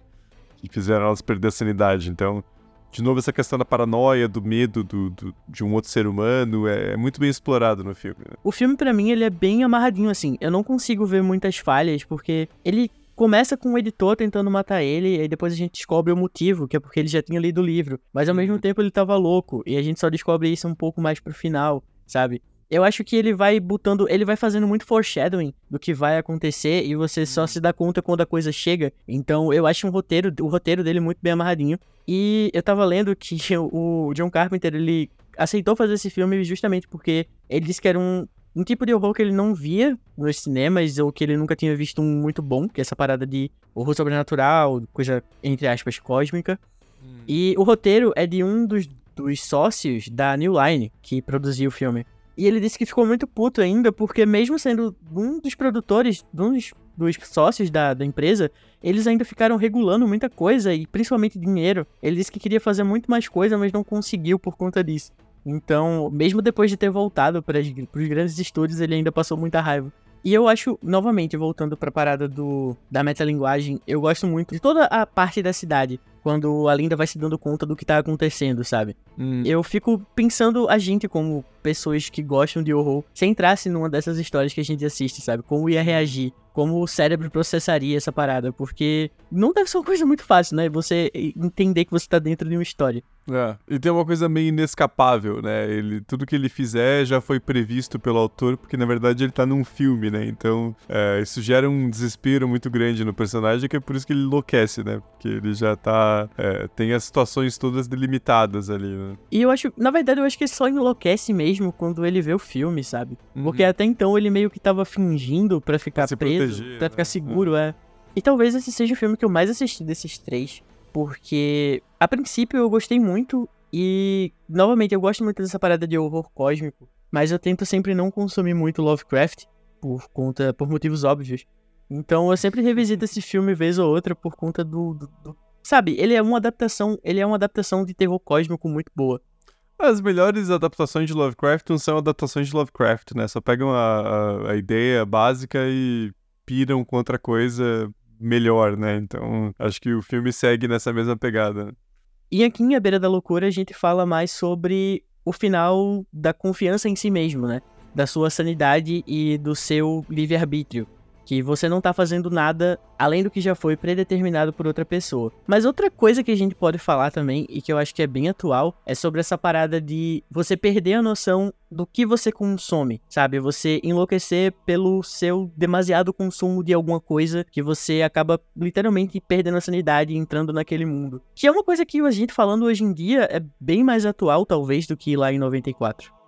e fizeram elas perder a sanidade. Então, de novo, essa questão da paranoia, do medo do, do de um outro ser humano, é, é, muito bem explorado no filme. Né? O filme, para mim, ele é bem amarradinho, assim. Eu não consigo ver muitas falhas, porque ele começa com o editor tentando matar ele, e aí depois a gente descobre o motivo, que é porque ele já tinha lido o livro. Mas ao mesmo uhum. tempo ele tava louco, e a gente só descobre isso um pouco mais pro final, sabe? Eu acho que ele vai botando, ele vai fazendo muito foreshadowing do que vai acontecer e você só uhum. se dá conta quando a coisa chega. Então eu acho um roteiro, o roteiro dele muito bem amarradinho. E eu tava lendo que o John Carpenter, ele aceitou fazer esse filme justamente porque ele disse que era um um tipo de horror que ele não via nos cinemas ou que ele nunca tinha visto um muito bom, que é essa parada de horror sobrenatural, coisa entre aspas cósmica. Hum. E o roteiro é de um dos, dos sócios da New Line que produziu o filme. E ele disse que ficou muito puto ainda, porque mesmo sendo um dos produtores, um dos, dos sócios da, da empresa, eles ainda ficaram regulando muita coisa, e principalmente dinheiro. Ele disse que queria fazer muito mais coisa, mas não conseguiu por conta disso. Então, mesmo depois de ter voltado para os grandes estúdios, ele ainda passou muita raiva. E eu acho, novamente, voltando para a parada do, da metalinguagem, eu gosto muito de toda a parte da cidade, quando a Linda vai se dando conta do que tá acontecendo, sabe? Hum. Eu fico pensando a gente como pessoas que gostam de horror, se entrasse numa dessas histórias que a gente assiste, sabe? Como ia reagir, como o cérebro processaria essa parada, porque não deve ser uma coisa muito fácil, né? Você entender que você tá dentro de uma história. É, e tem uma coisa meio inescapável, né? Ele, tudo que ele fizer já foi previsto pelo autor, porque na verdade ele tá num filme, né? Então, é, isso gera um desespero muito grande no personagem, que é por isso que ele enlouquece, né? Porque ele já tá. É, tem as situações todas delimitadas ali, né? E eu acho, na verdade, eu acho que ele só enlouquece mesmo quando ele vê o filme, sabe? Uhum. Porque até então ele meio que tava fingindo para ficar pra preso, proteger, pra né? ficar seguro, é. é. E talvez esse seja o filme que eu mais assisti desses três. Porque, a princípio, eu gostei muito. E, novamente, eu gosto muito dessa parada de horror cósmico. Mas eu tento sempre não consumir muito Lovecraft. Por conta. Por motivos óbvios. Então eu sempre revisito esse filme vez ou outra por conta do, do, do. Sabe, ele é uma adaptação. Ele é uma adaptação de terror cósmico muito boa. As melhores adaptações de Lovecraft não são adaptações de Lovecraft, né? Só pegam a, a, a ideia básica e piram com outra coisa melhor, né? Então, acho que o filme segue nessa mesma pegada. E aqui em A Beira da Loucura a gente fala mais sobre o final da confiança em si mesmo, né? Da sua sanidade e do seu livre-arbítrio que você não tá fazendo nada além do que já foi predeterminado por outra pessoa. Mas outra coisa que a gente pode falar também, e que eu acho que é bem atual, é sobre essa parada de você perder a noção do que você consome, sabe? Você enlouquecer pelo seu demasiado consumo de alguma coisa que você acaba literalmente perdendo a sanidade e entrando naquele mundo. Que é uma coisa que a gente falando hoje em dia é bem mais atual, talvez, do que lá em 94.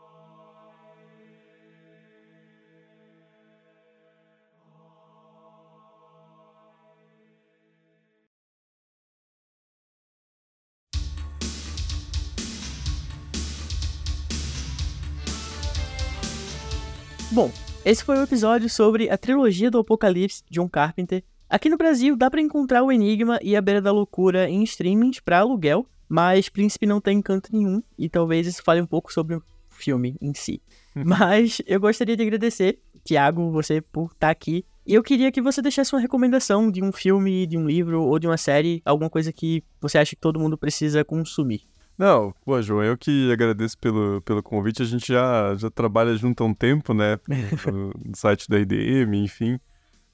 Bom, esse foi o episódio sobre a trilogia do Apocalipse de John Carpenter. Aqui no Brasil dá para encontrar o Enigma e a Beira da Loucura em streamings para aluguel, mas Príncipe não tem canto nenhum e talvez isso fale um pouco sobre o filme em si. mas eu gostaria de agradecer, Tiago, você por estar tá aqui. E eu queria que você deixasse uma recomendação de um filme, de um livro ou de uma série, alguma coisa que você acha que todo mundo precisa consumir. Não, pô, João, eu que agradeço pelo, pelo convite. A gente já, já trabalha junto há um tempo, né? No, site da IDM, enfim.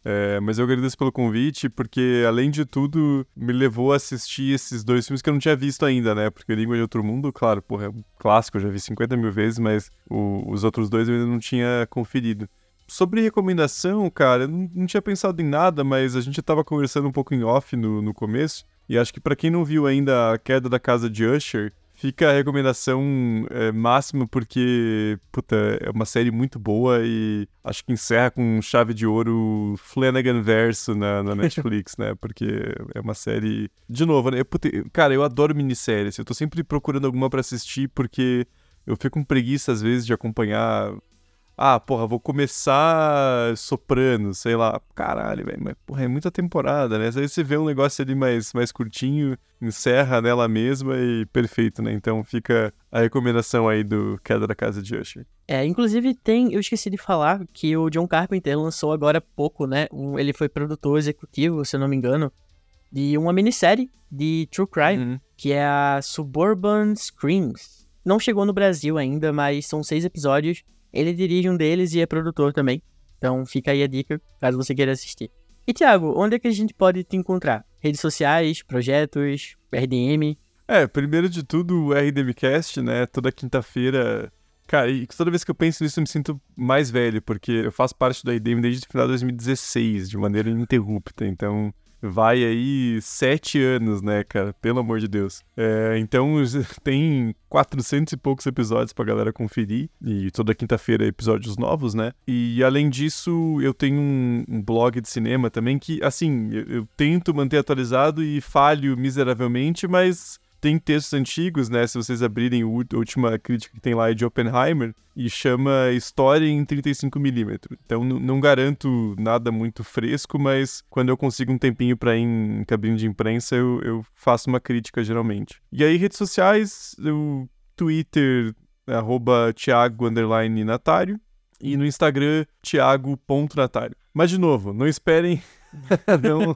É, mas eu agradeço pelo convite, porque além de tudo, me levou a assistir esses dois filmes que eu não tinha visto ainda, né? Porque Língua de Outro Mundo, claro, porra, é um clássico, eu já vi 50 mil vezes, mas o, os outros dois eu ainda não tinha conferido. Sobre recomendação, cara, eu não, não tinha pensado em nada, mas a gente tava conversando um pouco em off no, no começo. E acho que para quem não viu ainda a queda da casa de Usher, fica a recomendação é, máxima porque, puta, é uma série muito boa e acho que encerra com chave de ouro Flanagan verso na, na Netflix, né? Porque é uma série. De novo, né? Puta, cara, eu adoro minisséries. Eu tô sempre procurando alguma para assistir porque eu fico com preguiça às vezes de acompanhar ah, porra, vou começar soprano, sei lá. Caralho, velho, mas porra, é muita temporada, né? Aí você vê um negócio ali mais, mais curtinho, encerra nela mesma e perfeito, né? Então fica a recomendação aí do Queda da Casa de Usher. É, inclusive tem, eu esqueci de falar que o John Carpenter lançou agora há pouco, né? Um, ele foi produtor executivo, se eu não me engano, de uma minissérie de True Crime, uhum. que é a Suburban Screams. Não chegou no Brasil ainda, mas são seis episódios ele dirige um deles e é produtor também. Então fica aí a dica, caso você queira assistir. E Thiago, onde é que a gente pode te encontrar? Redes sociais, projetos, RDM? É, primeiro de tudo o RDMcast, né? Toda quinta-feira. Cara, e toda vez que eu penso nisso eu me sinto mais velho, porque eu faço parte do RDM desde o final de 2016, de maneira ininterrupta. Então, vai aí sete anos, né, cara? Pelo amor de Deus. É, então tem 400 e poucos episódios pra galera conferir. E toda quinta-feira episódios novos, né? E além disso, eu tenho um, um blog de cinema também que, assim, eu, eu tento manter atualizado e falho miseravelmente, mas tem textos antigos, né? Se vocês abrirem a última crítica que tem lá é de Oppenheimer e chama História em 35mm. Então não garanto nada muito fresco, mas quando eu consigo um tempinho para ir em cabine de imprensa, eu, eu, faço uma crítica geralmente. E aí, redes sociais, o Twitter, arroba Thiago Natário, e no Instagram, thiago.natário. Mas, de novo, não esperem. não,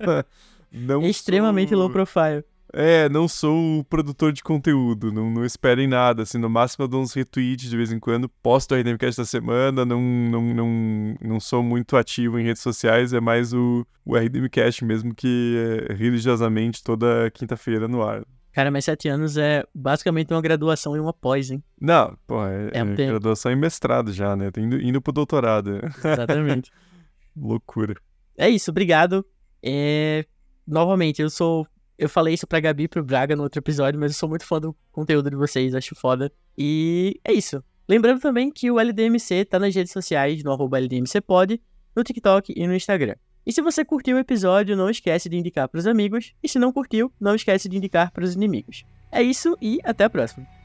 não Extremamente sou... low profile. É, não sou produtor de conteúdo, não, não esperem nada, assim, no máximo eu dou uns retweets de vez em quando, posto o RDMcast da semana, não, não, não, não sou muito ativo em redes sociais, é mais o, o RDMcast mesmo, que é religiosamente toda quinta-feira no ar. Cara, mas sete anos é basicamente uma graduação e uma pós, hein? Não, pô, é, é, é graduação e mestrado já, né? Indo, indo pro doutorado. Exatamente. Loucura. É isso, obrigado. É... Novamente, eu sou eu falei isso pra Gabi e pro Braga no outro episódio, mas eu sou muito fã do conteúdo de vocês, acho foda. E é isso. Lembrando também que o LDMC tá nas redes sociais, no arroba LDMCpod, no TikTok e no Instagram. E se você curtiu o episódio, não esquece de indicar pros amigos. E se não curtiu, não esquece de indicar pros inimigos. É isso e até a próxima.